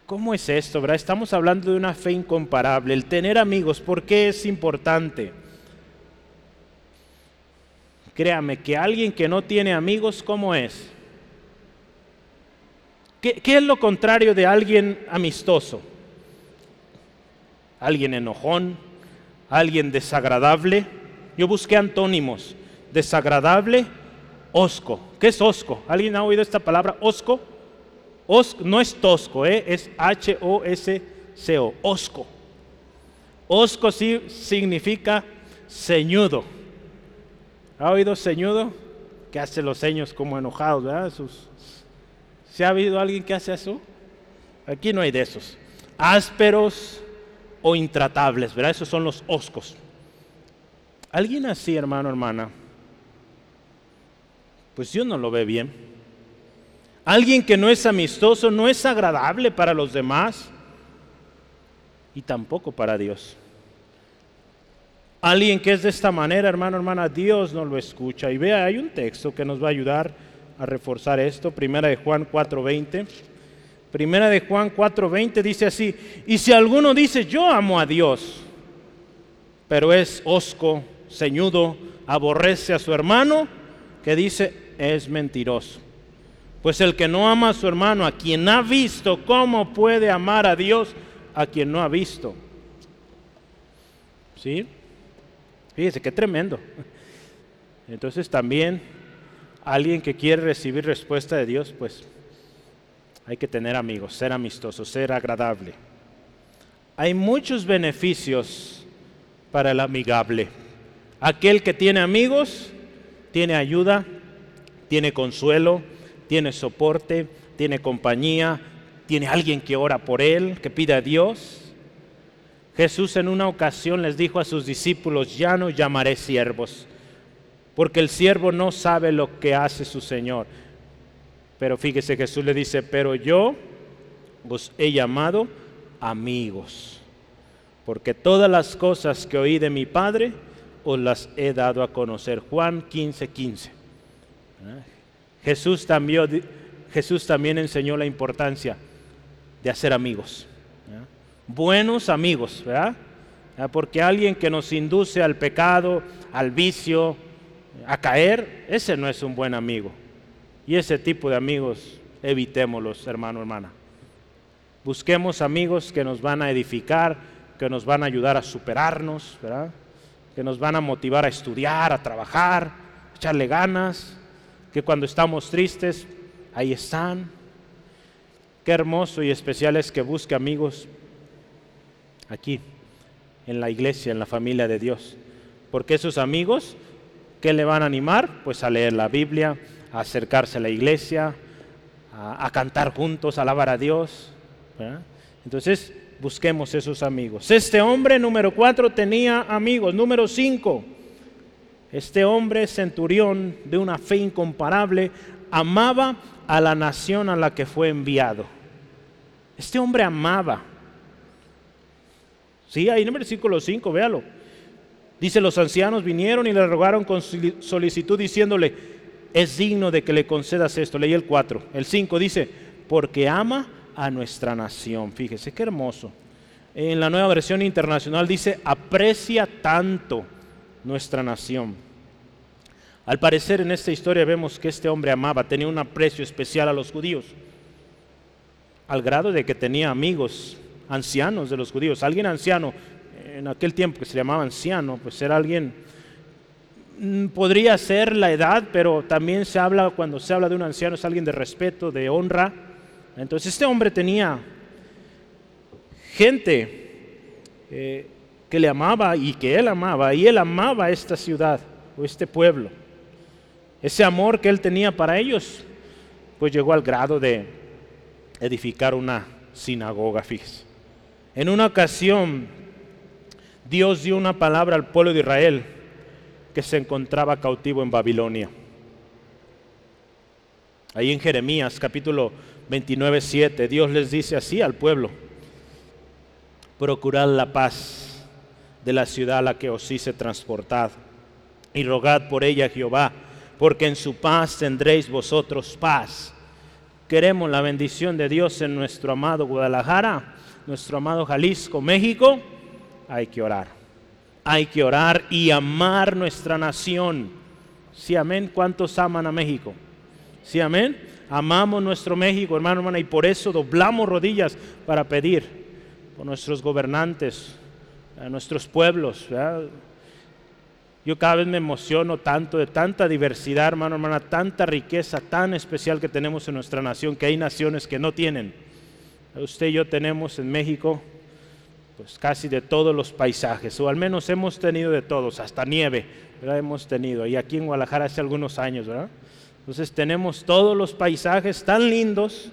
¿Cómo es esto? ¿verdad? Estamos hablando de una fe incomparable. El tener amigos, ¿por qué es importante? Créame que alguien que no tiene amigos, ¿cómo es? ¿Qué, qué es lo contrario de alguien amistoso? Alguien enojón, alguien desagradable. Yo busqué antónimos. Desagradable, osco. ¿Qué es osco? ¿Alguien ha oído esta palabra osco? no es tosco, ¿eh? es H-O-S-C-O, osco. Osco significa ceñudo. ¿Ha oído ceñudo? Que hace los ceños como enojados, ¿verdad? ¿Se ha habido alguien que hace eso? Aquí no hay de esos. Ásperos o intratables, ¿verdad? Esos son los oscos. Alguien así, hermano, hermana, pues Dios no lo ve bien. Alguien que no es amistoso no es agradable para los demás y tampoco para Dios. Alguien que es de esta manera, hermano, hermana, Dios no lo escucha. Y vea, hay un texto que nos va a ayudar a reforzar esto, Primera de Juan 4:20. Primera de Juan 4:20 dice así, y si alguno dice, yo amo a Dios, pero es osco, ceñudo, aborrece a su hermano, que dice, es mentiroso. Pues el que no ama a su hermano, a quien ha visto, ¿cómo puede amar a Dios a quien no ha visto? ¿Sí? Fíjese, qué tremendo. Entonces también alguien que quiere recibir respuesta de Dios, pues hay que tener amigos, ser amistoso, ser agradable. Hay muchos beneficios para el amigable. Aquel que tiene amigos, tiene ayuda, tiene consuelo, tiene soporte, tiene compañía, tiene alguien que ora por él, que pide a Dios. Jesús en una ocasión les dijo a sus discípulos, ya no llamaré siervos, porque el siervo no sabe lo que hace su Señor. Pero fíjese, Jesús le dice, pero yo os he llamado amigos, porque todas las cosas que oí de mi Padre os las he dado a conocer. Juan 15, 15. Jesús también, Jesús también enseñó la importancia de hacer amigos. Buenos amigos, ¿verdad? Porque alguien que nos induce al pecado, al vicio, a caer, ese no es un buen amigo. Y ese tipo de amigos, evitémoslos, hermano, hermana. Busquemos amigos que nos van a edificar, que nos van a ayudar a superarnos, ¿verdad? que nos van a motivar a estudiar, a trabajar, a echarle ganas, que cuando estamos tristes, ahí están. Qué hermoso y especial es que busque amigos aquí, en la iglesia, en la familia de Dios. Porque esos amigos, ¿qué le van a animar? Pues a leer la Biblia, a acercarse a la iglesia, a, cantar juntos, a alabar a Dios. Entonces, busquemos esos amigos. Este hombre número cuatro tenía amigos. Número cinco este hombre centurión de una fe incomparable amaba a la nación a la que fue enviado. Este hombre amaba. Sí, ahí en el versículo 5, véalo. Dice, los ancianos vinieron y le rogaron con solicitud diciéndole, es digno de que le concedas esto. Leí el 4. El 5 dice, porque ama a nuestra nación. Fíjese, qué hermoso. En la nueva versión internacional dice, aprecia tanto nuestra nación. Al parecer en esta historia vemos que este hombre amaba, tenía un aprecio especial a los judíos, al grado de que tenía amigos ancianos de los judíos. Alguien anciano, en aquel tiempo que se llamaba anciano, pues era alguien, mm, podría ser la edad, pero también se habla, cuando se habla de un anciano, es alguien de respeto, de honra. Entonces este hombre tenía gente eh, que le amaba y que él amaba, y él amaba esta ciudad o este pueblo. Ese amor que él tenía para ellos, pues llegó al grado de edificar una sinagoga, fíjese. En una ocasión, Dios dio una palabra al pueblo de Israel que se encontraba cautivo en Babilonia. Ahí en Jeremías capítulo 29, 7, Dios les dice así al pueblo, procurad la paz de la ciudad a la que os hice transportad. Y rogad por ella Jehová, porque en su paz tendréis vosotros paz. queremos la bendición de Dios en nuestro amado Guadalajara, nuestro amado Jalisco, México, hay que orar. Hay que orar y amar nuestra nación. Sí, amén. ¿Cuántos aman a México? Sí, amén. Amamos nuestro México, hermano, hermana, y por eso doblamos rodillas para pedir por nuestros gobernantes, a nuestros pueblos. Yo cada vez me emociono tanto de tanta diversidad, hermano, hermana, tanta riqueza tan especial que tenemos en nuestra nación, que hay naciones que no tienen. Usted y yo tenemos en México pues casi de todos los paisajes, o al menos hemos tenido de todos, hasta nieve, hemos tenido, y aquí en Guadalajara hace algunos años, ¿verdad? Entonces tenemos todos los paisajes tan lindos.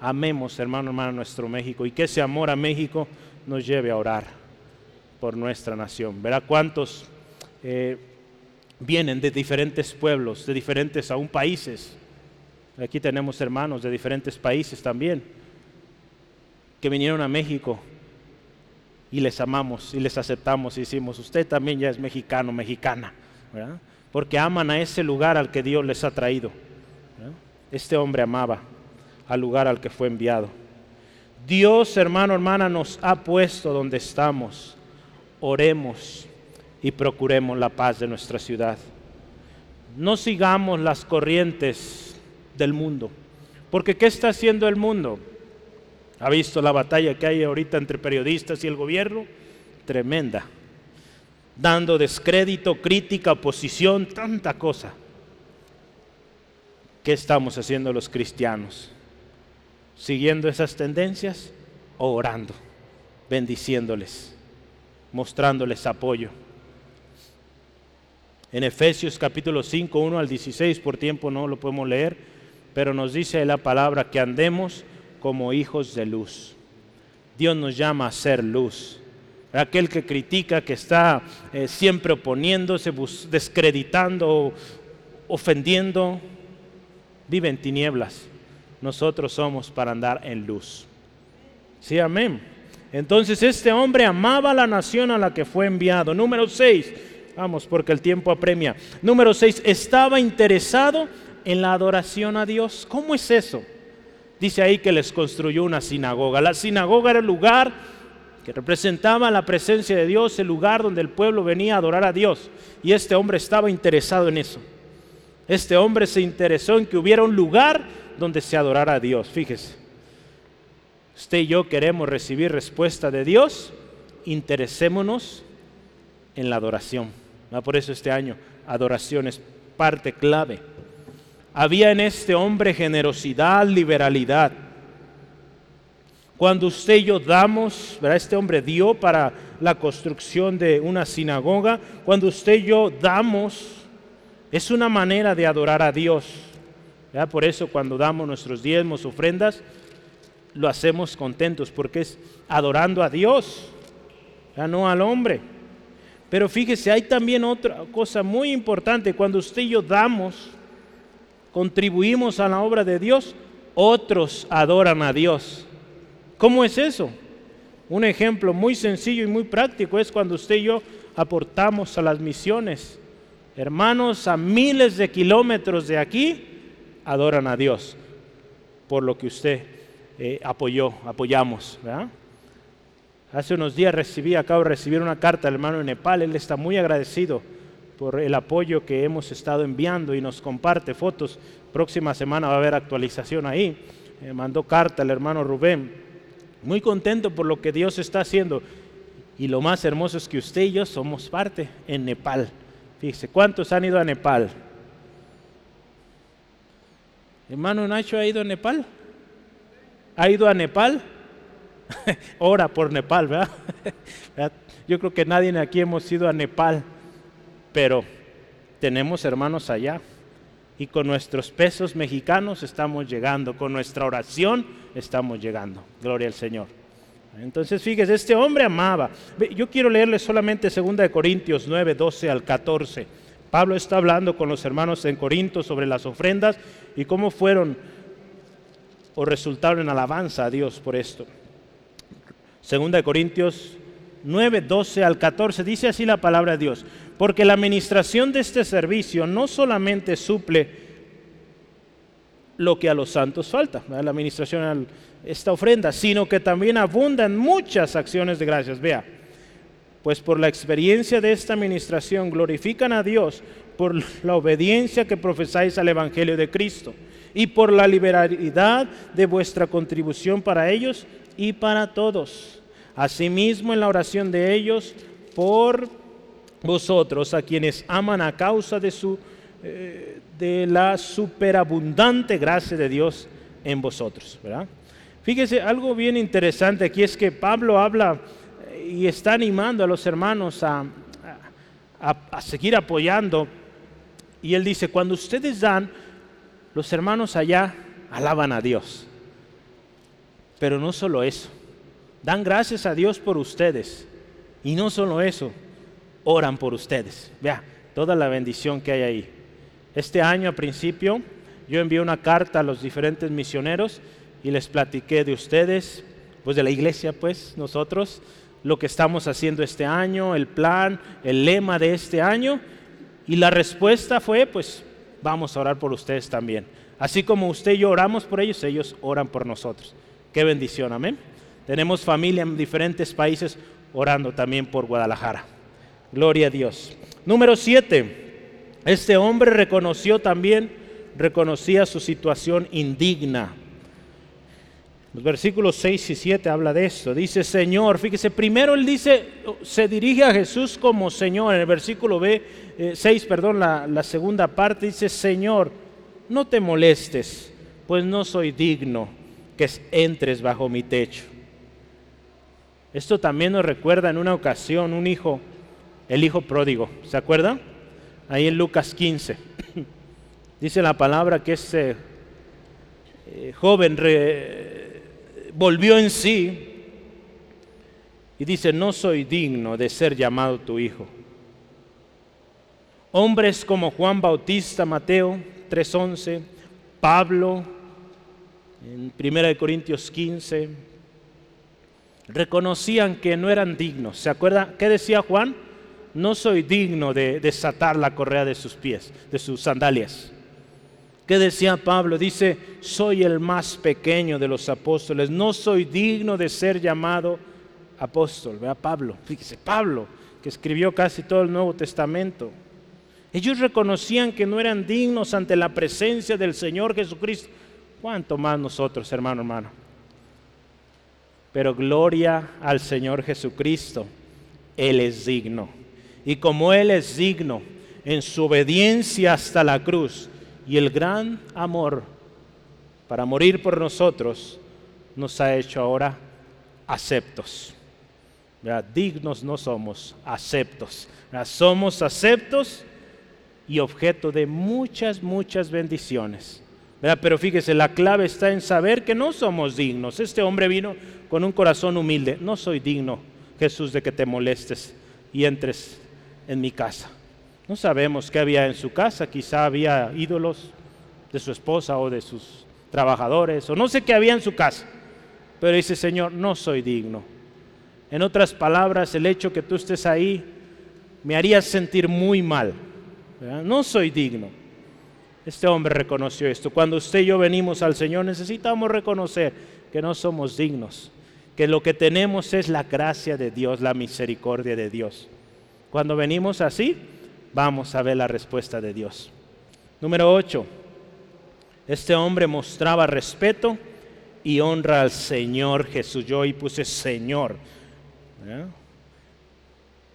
Amemos, hermano, hermano, nuestro México y que ese amor a México nos lleve a orar por nuestra nación. Verá cuántos eh, vienen de diferentes pueblos, de diferentes aún países. Aquí tenemos hermanos de diferentes países también que vinieron a México y les amamos y les aceptamos y decimos, usted también ya es mexicano, mexicana, ¿verdad? porque aman a ese lugar al que Dios les ha traído. Este hombre amaba al lugar al que fue enviado. Dios, hermano, hermana, nos ha puesto donde estamos. Oremos y procuremos la paz de nuestra ciudad. No sigamos las corrientes del mundo, porque ¿qué está haciendo el mundo? ¿Ha visto la batalla que hay ahorita entre periodistas y el gobierno? Tremenda dando descrédito, crítica, oposición, tanta cosa. ¿Qué estamos haciendo los cristianos? ¿Siguiendo esas tendencias o orando, bendiciéndoles, mostrándoles apoyo? En Efesios capítulo 5, 1 al 16, por tiempo no lo podemos leer, pero nos dice la palabra que andemos como hijos de luz. Dios nos llama a ser luz aquel que critica, que está eh, siempre oponiéndose, descreditando, ofendiendo, vive en tinieblas. Nosotros somos para andar en luz. Sí, amén. Entonces este hombre amaba la nación a la que fue enviado. Número 6, vamos porque el tiempo apremia. Número 6, estaba interesado en la adoración a Dios. ¿Cómo es eso? Dice ahí que les construyó una sinagoga. La sinagoga era el lugar que representaba la presencia de Dios, el lugar donde el pueblo venía a adorar a Dios. Y este hombre estaba interesado en eso. Este hombre se interesó en que hubiera un lugar donde se adorara a Dios. Fíjese, usted y yo queremos recibir respuesta de Dios, interesémonos en la adoración. Por eso este año, adoración es parte clave. Había en este hombre generosidad, liberalidad cuando usted y yo damos, ¿verdad? este hombre dio para la construcción de una sinagoga, cuando usted y yo damos, es una manera de adorar a Dios. Por eso cuando damos nuestros diezmos, ofrendas, lo hacemos contentos, porque es adorando a Dios, ya no al hombre. Pero fíjese, hay también otra cosa muy importante, cuando usted y yo damos, contribuimos a la obra de Dios, otros adoran a Dios. ¿Cómo es eso? Un ejemplo muy sencillo y muy práctico es cuando usted y yo aportamos a las misiones. Hermanos, a miles de kilómetros de aquí, adoran a Dios por lo que usted eh, apoyó, apoyamos. Hace unos días recibí, acabo de recibir una carta del hermano de Nepal, él está muy agradecido por el apoyo que hemos estado enviando y nos comparte fotos. Próxima semana va a haber actualización ahí. Mandó carta el hermano Rubén muy contento por lo que Dios está haciendo. Y lo más hermoso es que usted y yo somos parte en Nepal. Fíjese, ¿cuántos han ido a Nepal? Hermano Nacho ha ido a Nepal. ¿Ha ido a Nepal? Ora por Nepal, ¿verdad? Yo creo que nadie aquí hemos ido a Nepal, pero tenemos hermanos allá y con nuestros pesos mexicanos estamos llegando, con nuestra oración estamos llegando. Gloria al Señor. Entonces, fíjese, este hombre amaba. Yo quiero leerle solamente 2 Corintios 9, 12 al 14. Pablo está hablando con los hermanos en Corinto sobre las ofrendas y cómo fueron o resultaron en alabanza a Dios por esto. 2 Corintios 9, 12 al 14 dice así la palabra de Dios porque la administración de este servicio no solamente suple lo que a los santos falta, la administración a esta ofrenda, sino que también abundan muchas acciones de gracias. Vea, pues por la experiencia de esta administración glorifican a Dios por la obediencia que profesáis al Evangelio de Cristo y por la liberalidad de vuestra contribución para ellos y para todos. Asimismo en la oración de ellos por vosotros, a quienes aman a causa de, su, eh, de la superabundante gracia de Dios en vosotros. Fíjese, algo bien interesante aquí es que Pablo habla y está animando a los hermanos a, a, seguir apoyando. Y él dice, cuando ustedes dan, los hermanos allá alaban a Dios. Pero no solo eso, dan gracias a Dios por ustedes. Y no solo eso, oran por ustedes. Vea, toda la bendición que hay ahí. Este año a principio yo envié una carta a los diferentes misioneros y les platiqué de ustedes, pues de la iglesia, pues nosotros, lo que estamos haciendo este año, el plan, el lema de este año. Y la respuesta fue, pues vamos a orar por ustedes también. Así como usted y yo oramos por ellos, ellos oran por nosotros. Qué bendición, amén. Tenemos familia en diferentes países orando también por Guadalajara. Gloria a Dios. Número siete, este hombre reconoció también, reconocía su situación indigna. Los versículos 6 y 7 habla de esto. Dice, Señor, fíjese, primero él dice, se dirige a Jesús como Señor. En el versículo B, 6, eh, perdón, la, segunda parte dice, Señor, no te molestes, pues no soy digno que entres bajo mi techo. Esto también nos recuerda en una ocasión un hijo, el hijo pródigo, ¿se acuerdan? Ahí en Lucas 15. Dice la palabra que ese eh, joven volvió en sí y dice, no soy digno de ser llamado tu hijo. Hombres como Juan Bautista, Mateo 3.11, Pablo, en 1 Corintios 15, reconocían que no eran dignos. ¿Se acuerda qué decía Juan? No soy digno de desatar la correa de sus pies, de sus sandalias. ¿Qué decía Pablo? Dice, soy el más pequeño de los apóstoles, no soy digno de ser llamado apóstol. Vea Pablo, fíjese, Pablo, que escribió casi todo el Nuevo Testamento. Ellos reconocían que no eran dignos ante la presencia del Señor Jesucristo. ¿Cuánto más nosotros, hermano, hermano? Pero gloria al Señor Jesucristo. Él es digno. Y como Él es digno en su obediencia hasta la cruz, y el gran amor para morir por nosotros nos ha hecho ahora aceptos. Dignos no somos, aceptos. Somos aceptos y objeto de muchas, muchas bendiciones. Pero fíjese, la clave está en saber que no somos dignos. Este hombre vino con un corazón humilde. No soy digno, Jesús, de que te molestes y entres en mi casa. No sabemos qué había en su casa, quizá había ídolos de su esposa o de sus trabajadores, o no sé qué había en su casa. Pero dice, Señor, no soy digno. En otras palabras, el hecho que tú estés ahí me haría sentir muy mal. No soy digno. Este hombre reconoció esto. Cuando usted y yo venimos al Señor, necesitamos reconocer que no somos dignos, que lo que tenemos es la gracia de Dios, la misericordia de Dios. Cuando venimos así, vamos a ver la respuesta de Dios. Número 8. Este hombre mostraba respeto y honra al Señor Jesús. Yo ahí puse Señor.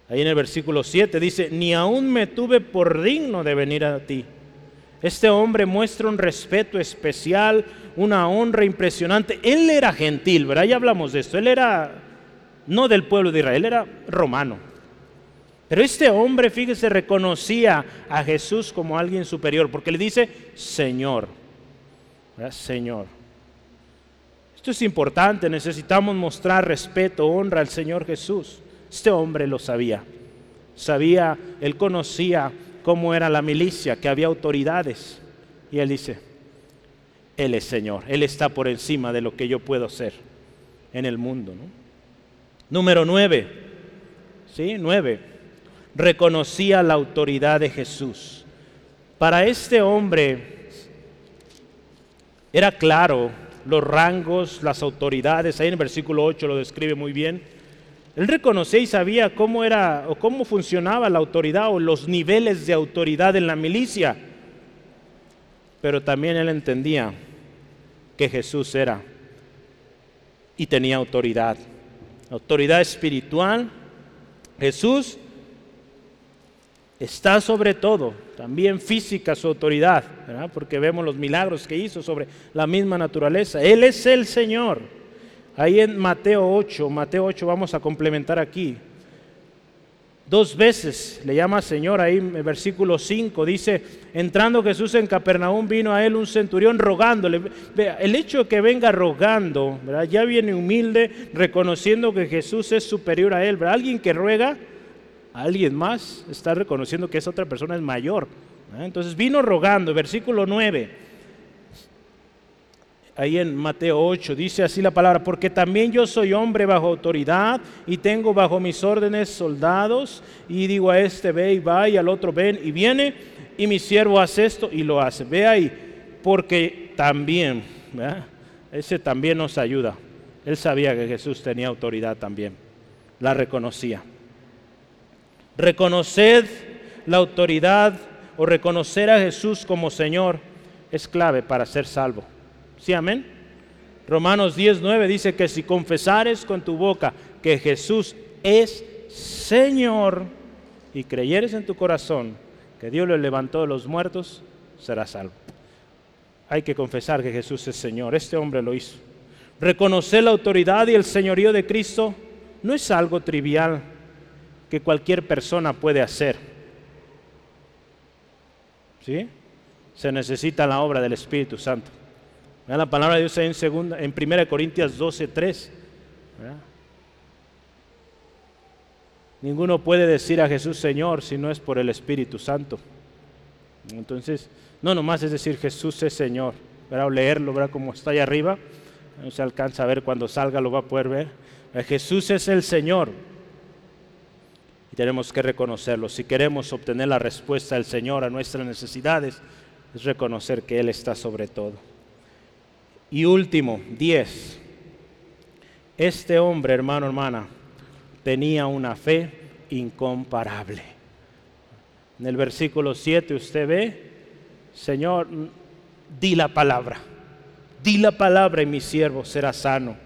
Ahí en el versículo 7 dice, ni aún me tuve por digno de venir a ti. Este hombre muestra un respeto especial, una honra impresionante. Él era gentil, ¿verdad? Ya hablamos de esto. Él era no del pueblo de Israel, era romano. Pero este hombre, fíjese, reconocía a Jesús como alguien superior, porque le dice Señor. Señor. Esto es importante, necesitamos mostrar respeto, honra al Señor Jesús. Este hombre lo sabía. Sabía, él conocía cómo era la milicia, que había autoridades. Y él dice, Él es Señor, Él está por encima de lo que yo puedo ser en el mundo. Número nueve, ¿sí? Nueve reconocía la autoridad de Jesús. Para este hombre, Era claro los rangos, las autoridades, ahí en el versículo 8 lo describe muy bien. Él reconocía y sabía cómo era o cómo funcionaba la autoridad o los niveles de autoridad en la milicia. Pero también él entendía que Jesús era y tenía autoridad. Autoridad espiritual. Jesús está sobre todo, también física su autoridad, porque vemos los milagros que hizo sobre la misma naturaleza. Él es el Señor. Ahí en Mateo 8, Mateo 8 vamos a complementar aquí. Dos veces le llama Señor ahí en el versículo 5, dice, entrando Jesús en Capernaum vino a él un centurión rogándole. El hecho de que venga rogando, ya viene humilde, reconociendo que Jesús es superior a él. Alguien que ruega, alguien más está reconociendo que esa otra persona es mayor. Entonces vino rogando, versículo 9, ahí en Mateo 8, dice así la palabra, porque también yo soy hombre bajo autoridad y tengo bajo mis órdenes soldados y digo a este ve y va y al otro ven y viene y mi siervo hace esto y lo hace. Ve ahí, porque también, ese también nos ayuda. Él sabía que Jesús tenía autoridad también, la reconocía. Reconoced la autoridad o reconocer a Jesús como Señor es clave para ser salvo. ¿Sí, amén? Romanos 10:9 dice que si confesares con tu boca que Jesús es Señor y creyeres en tu corazón que Dios lo levantó de los muertos, serás salvo. Hay que confesar que Jesús es Señor. Este hombre lo hizo. Reconocer la autoridad y el señorío de Cristo no es algo trivial que cualquier persona puede hacer. ¿Sí? Se necesita la obra del Espíritu Santo. Vean la palabra de Dios en, segunda, en 1 Corintios 12, 3. Ninguno puede decir a Jesús Señor si no es por el Espíritu Santo. Entonces, no nomás es decir Jesús es Señor, ¿verdad? o leerlo, ¿verdad? como está ahí arriba, no se alcanza a ver cuando salga, lo va a poder ver. Jesús es el Señor tenemos que reconocerlo. Si queremos obtener la respuesta del Señor a nuestras necesidades, es reconocer que Él está sobre todo. Y último, 10. Este hombre, hermano, hermana, tenía una fe incomparable. En el versículo 7 usted ve, Señor, di la palabra, di la palabra y mi siervo será sano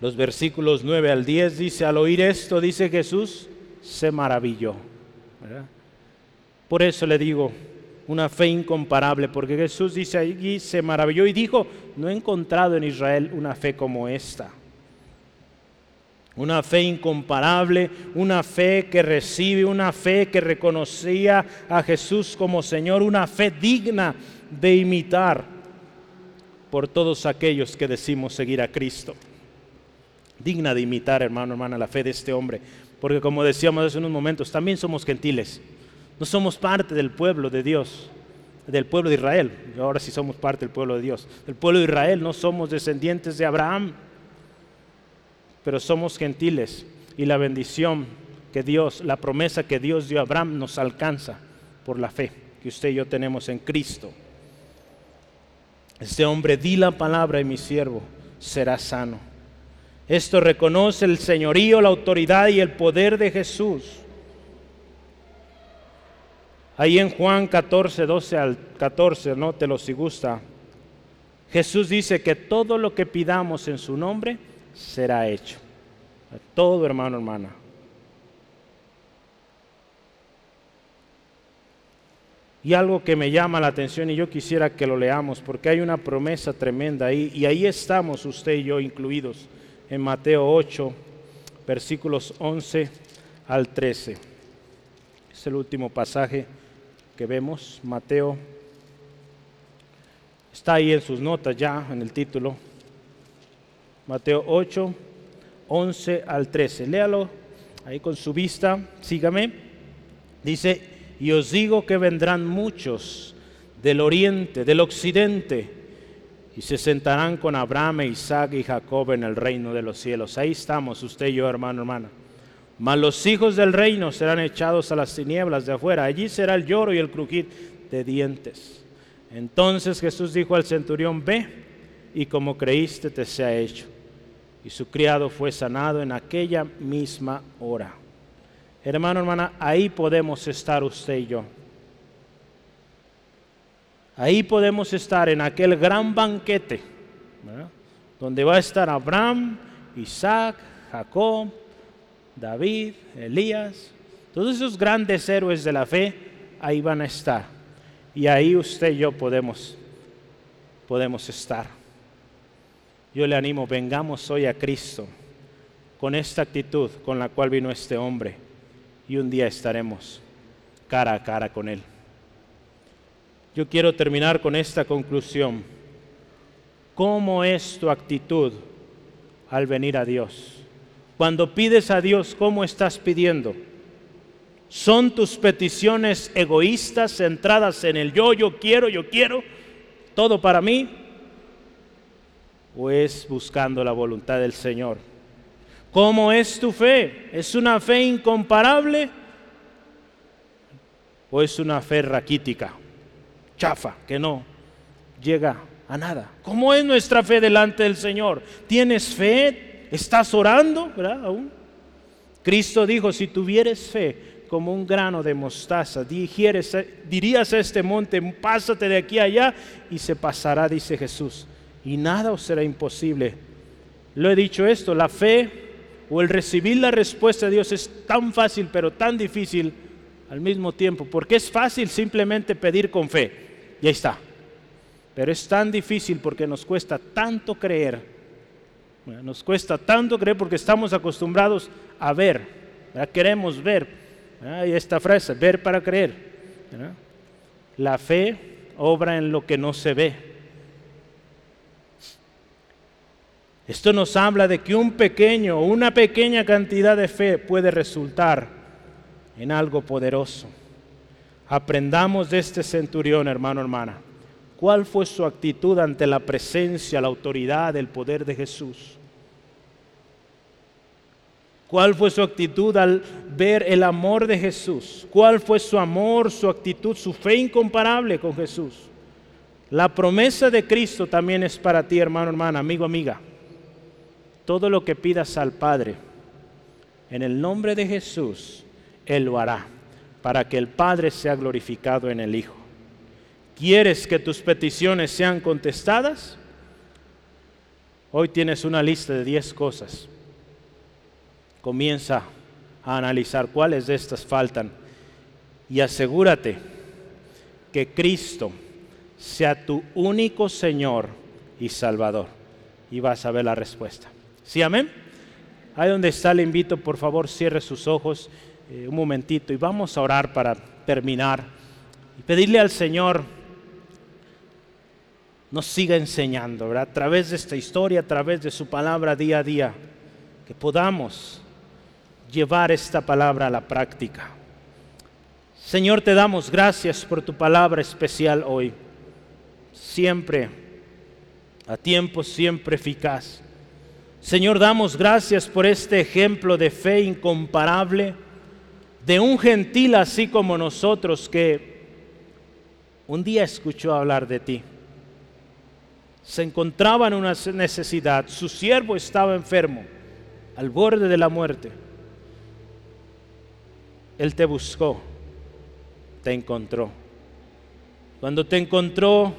los versículos 9 al 10 dice, al oír esto, dice Jesús, se maravilló. Por eso le digo, una fe incomparable, porque Jesús dice allí, se maravilló y dijo, no he encontrado en Israel una fe como esta. Una fe incomparable, una fe que recibe, una fe que reconocía a Jesús como Señor, una fe digna de imitar por todos aquellos que decimos seguir a Cristo digna de imitar, hermano, hermana, la fe de este hombre. Porque como decíamos hace unos momentos, también somos gentiles. No somos parte del pueblo de Dios, del pueblo de Israel. Ahora sí somos parte del pueblo de Dios. Del pueblo de Israel no somos descendientes de Abraham, pero somos gentiles. Y la bendición que Dios, la promesa que Dios dio a Abraham nos alcanza por la fe que usted y yo tenemos en Cristo. Este hombre di la palabra y mi siervo será sano. Esto reconoce el señorío, la autoridad y el poder de Jesús. Ahí en Juan 14, 12 al 14, nótelo si gusta. Jesús dice que todo lo que pidamos en su nombre será hecho. Todo hermano, hermana. Y algo que me llama la atención y yo quisiera que lo leamos porque hay una promesa tremenda ahí y ahí estamos usted y yo incluidos en Mateo 8, versículos 11 al 13. Es el último pasaje que vemos, Mateo. Está ahí en sus notas ya, en el título. Mateo 8, 11 al 13. Léalo ahí con su vista, sígame. Dice, y os digo que vendrán muchos del oriente, del occidente, y se sentarán con Abraham, Isaac y Jacob en el reino de los cielos. Ahí estamos, usted y yo, hermano, hermana. Mas los hijos del reino serán echados a las tinieblas de afuera. Allí será el lloro y el crujir de dientes. Entonces Jesús dijo al centurión, ve y como creíste te sea hecho. Y su criado fue sanado en aquella misma hora. Hermano, hermana, ahí podemos estar usted y yo. Ahí podemos estar en aquel gran banquete, donde va a estar Abraham, Isaac, Jacob, David, Elías, todos esos grandes héroes de la fe, ahí van a estar. Y ahí usted y yo podemos, podemos estar. Yo le animo, vengamos hoy a Cristo con esta actitud con la cual vino este hombre y un día estaremos cara a cara con Él. Yo quiero terminar con esta conclusión. ¿Cómo es tu actitud al venir a Dios? Cuando pides a Dios, ¿cómo estás pidiendo? ¿Son tus peticiones egoístas, centradas en el yo, yo quiero, yo quiero, todo para mí? ¿O es buscando la voluntad del Señor? ¿Cómo es tu fe? ¿Es una fe incomparable? ¿O es una fe raquítica? Chafa, que no llega a nada. ¿Cómo es nuestra fe delante del Señor? ¿Tienes fe? ¿Estás orando? ¿Verdad? Aún. Cristo dijo, si tuvieres fe como un grano de mostaza, dirías a este monte, pásate de aquí a allá y se pasará, dice Jesús. Y nada os será imposible. Lo he dicho esto, la fe o el recibir la respuesta de Dios es tan fácil, pero tan difícil al mismo tiempo, porque es fácil simplemente pedir con fe y ahí está. Pero es tan difícil porque nos cuesta tanto creer. Nos cuesta tanto creer porque estamos acostumbrados a ver. Queremos ver. Y esta frase, ver para creer. La fe obra en lo que no se ve. Esto nos habla de que un pequeño una pequeña cantidad de fe puede resultar en algo poderoso. Aprendamos de este centurión, hermano, hermana. ¿Cuál fue su actitud ante la presencia, la autoridad, el poder de Jesús? ¿Cuál fue su actitud al ver el amor de Jesús? ¿Cuál fue su amor, su actitud, su fe incomparable con Jesús? La promesa de Cristo también es para ti, hermano, hermana, amigo, amiga. Todo lo que pidas al Padre, en el nombre de Jesús, Él lo hará para que el Padre sea glorificado en el Hijo. ¿Quieres que tus peticiones sean contestadas? Hoy tienes una lista de 10 cosas. Comienza a analizar cuáles de estas faltan y asegúrate que Cristo sea tu único Señor y Salvador. Y vas a ver la respuesta. ¿Sí, amén? Ahí donde está, le invito, por favor, cierre sus ojos eh, un momentito y vamos a orar para terminar y pedirle al Señor nos siga enseñando, a través de esta historia, a través de su palabra día a día, que podamos llevar esta palabra a la práctica. Señor, te damos gracias por tu palabra especial hoy, siempre a tiempo, siempre eficaz. Señor, damos gracias por este ejemplo de fe incomparable de un gentil así como nosotros que un día escuchó hablar de ti. Se encontraba en una necesidad, su siervo estaba enfermo, al borde de la muerte. Él te buscó, te encontró. Cuando te encontró,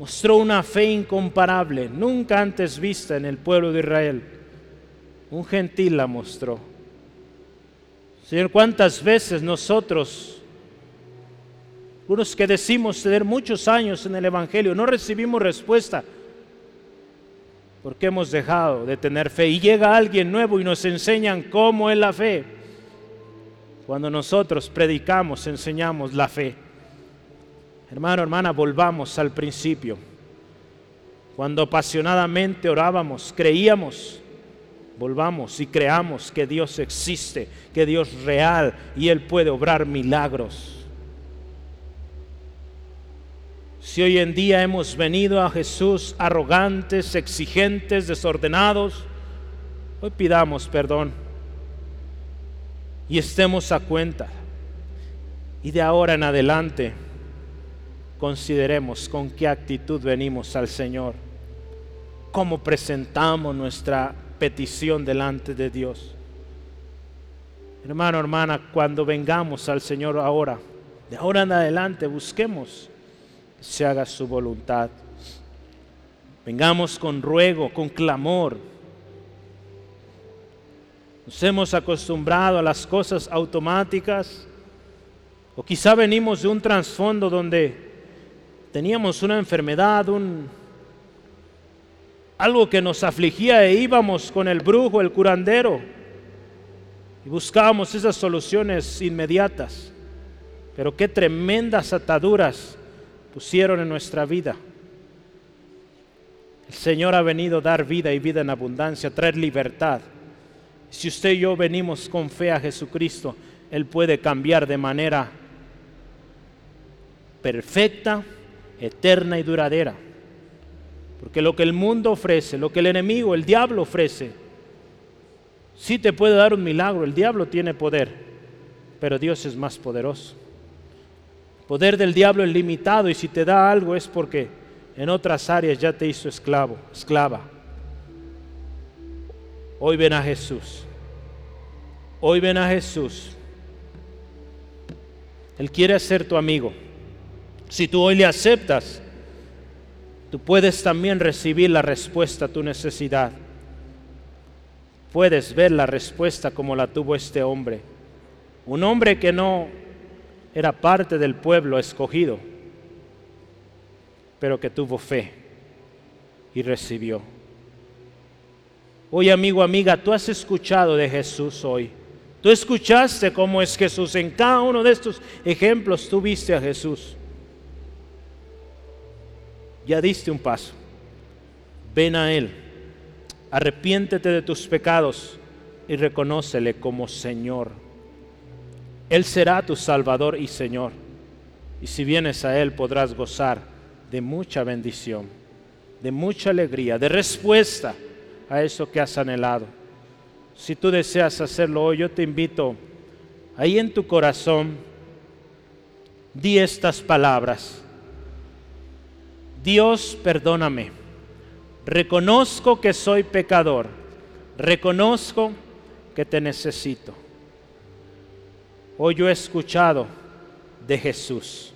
mostró una fe incomparable, nunca antes vista en el pueblo de Israel. Un gentil la mostró Señor, ¿cuántas veces nosotros, unos que decimos tener muchos años en el Evangelio, no recibimos respuesta? Porque hemos dejado de tener fe. Y llega alguien nuevo y nos enseñan cómo es la fe. Cuando nosotros predicamos, enseñamos la fe. Hermano, hermana, volvamos al principio. Cuando apasionadamente orábamos, creíamos volvamos y creamos que Dios existe, que Dios es real y Él puede obrar milagros. Si hoy en día hemos venido a Jesús arrogantes, exigentes, desordenados, hoy pidamos perdón y estemos a cuenta. Y de ahora en adelante consideremos con qué actitud venimos al Señor, cómo presentamos nuestra petición delante de Dios. Hermano, hermana, cuando vengamos al Señor ahora, de ahora en adelante busquemos que se haga su voluntad. Vengamos con ruego, con clamor. Nos hemos acostumbrado a las cosas automáticas o quizá venimos de un trasfondo donde teníamos una enfermedad, un, algo que nos afligía e íbamos con el brujo, el curandero, y buscábamos esas soluciones inmediatas. Pero qué tremendas ataduras pusieron en nuestra vida. El Señor ha venido a dar vida y vida en abundancia, traer libertad. Si usted y yo venimos con fe a Jesucristo, Él puede cambiar de manera perfecta, eterna y duradera. Porque lo que el mundo ofrece, lo que el enemigo, el diablo ofrece, sí te puede dar un milagro, el diablo tiene poder, pero Dios es más poderoso. El poder del diablo es limitado y si te da algo es porque en otras áreas ya te hizo esclavo, esclava. Hoy ven a Jesús. Hoy ven a Jesús. Él quiere ser tu amigo. Si tú hoy le aceptas, tú puedes también recibir la respuesta a tu necesidad. Puedes ver la respuesta como la tuvo este hombre. Un hombre que no era parte del pueblo escogido, pero que tuvo fe y recibió. Hoy amigo, amiga, tú has escuchado de Jesús hoy. Tú escuchaste cómo es Jesús. En cada uno de estos ejemplos tú viste a Jesús ya diste un paso. Ven a Él, arrepiéntete de tus pecados y reconócele como Señor. Él será tu Salvador y Señor. Y si vienes a Él podrás gozar de mucha bendición, de mucha alegría, de respuesta a eso que has anhelado. Si tú deseas hacerlo hoy, yo te invito ahí en tu corazón, di estas palabras Dios, perdóname. Reconozco que soy pecador. Reconozco que te necesito. Hoy yo he escuchado de Jesús.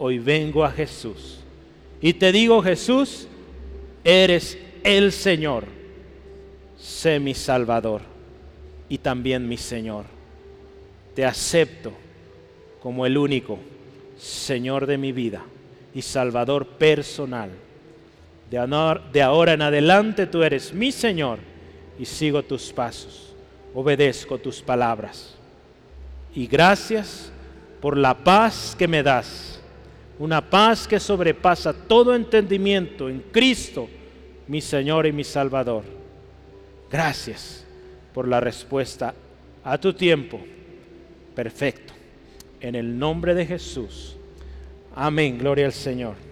Hoy vengo a Jesús. Y te digo, Jesús, eres el Señor. Sé mi Salvador y también mi Señor. Te acepto como el único Señor de mi vida y Salvador personal. De ahora en adelante tú eres mi Señor y sigo tus pasos, obedezco tus palabras. Y gracias por la paz que me das, una paz que sobrepasa todo entendimiento en Cristo, mi Señor y mi Salvador. Gracias por la respuesta a tu tiempo perfecto. En el nombre de Jesús. Amén, gloria al Señor.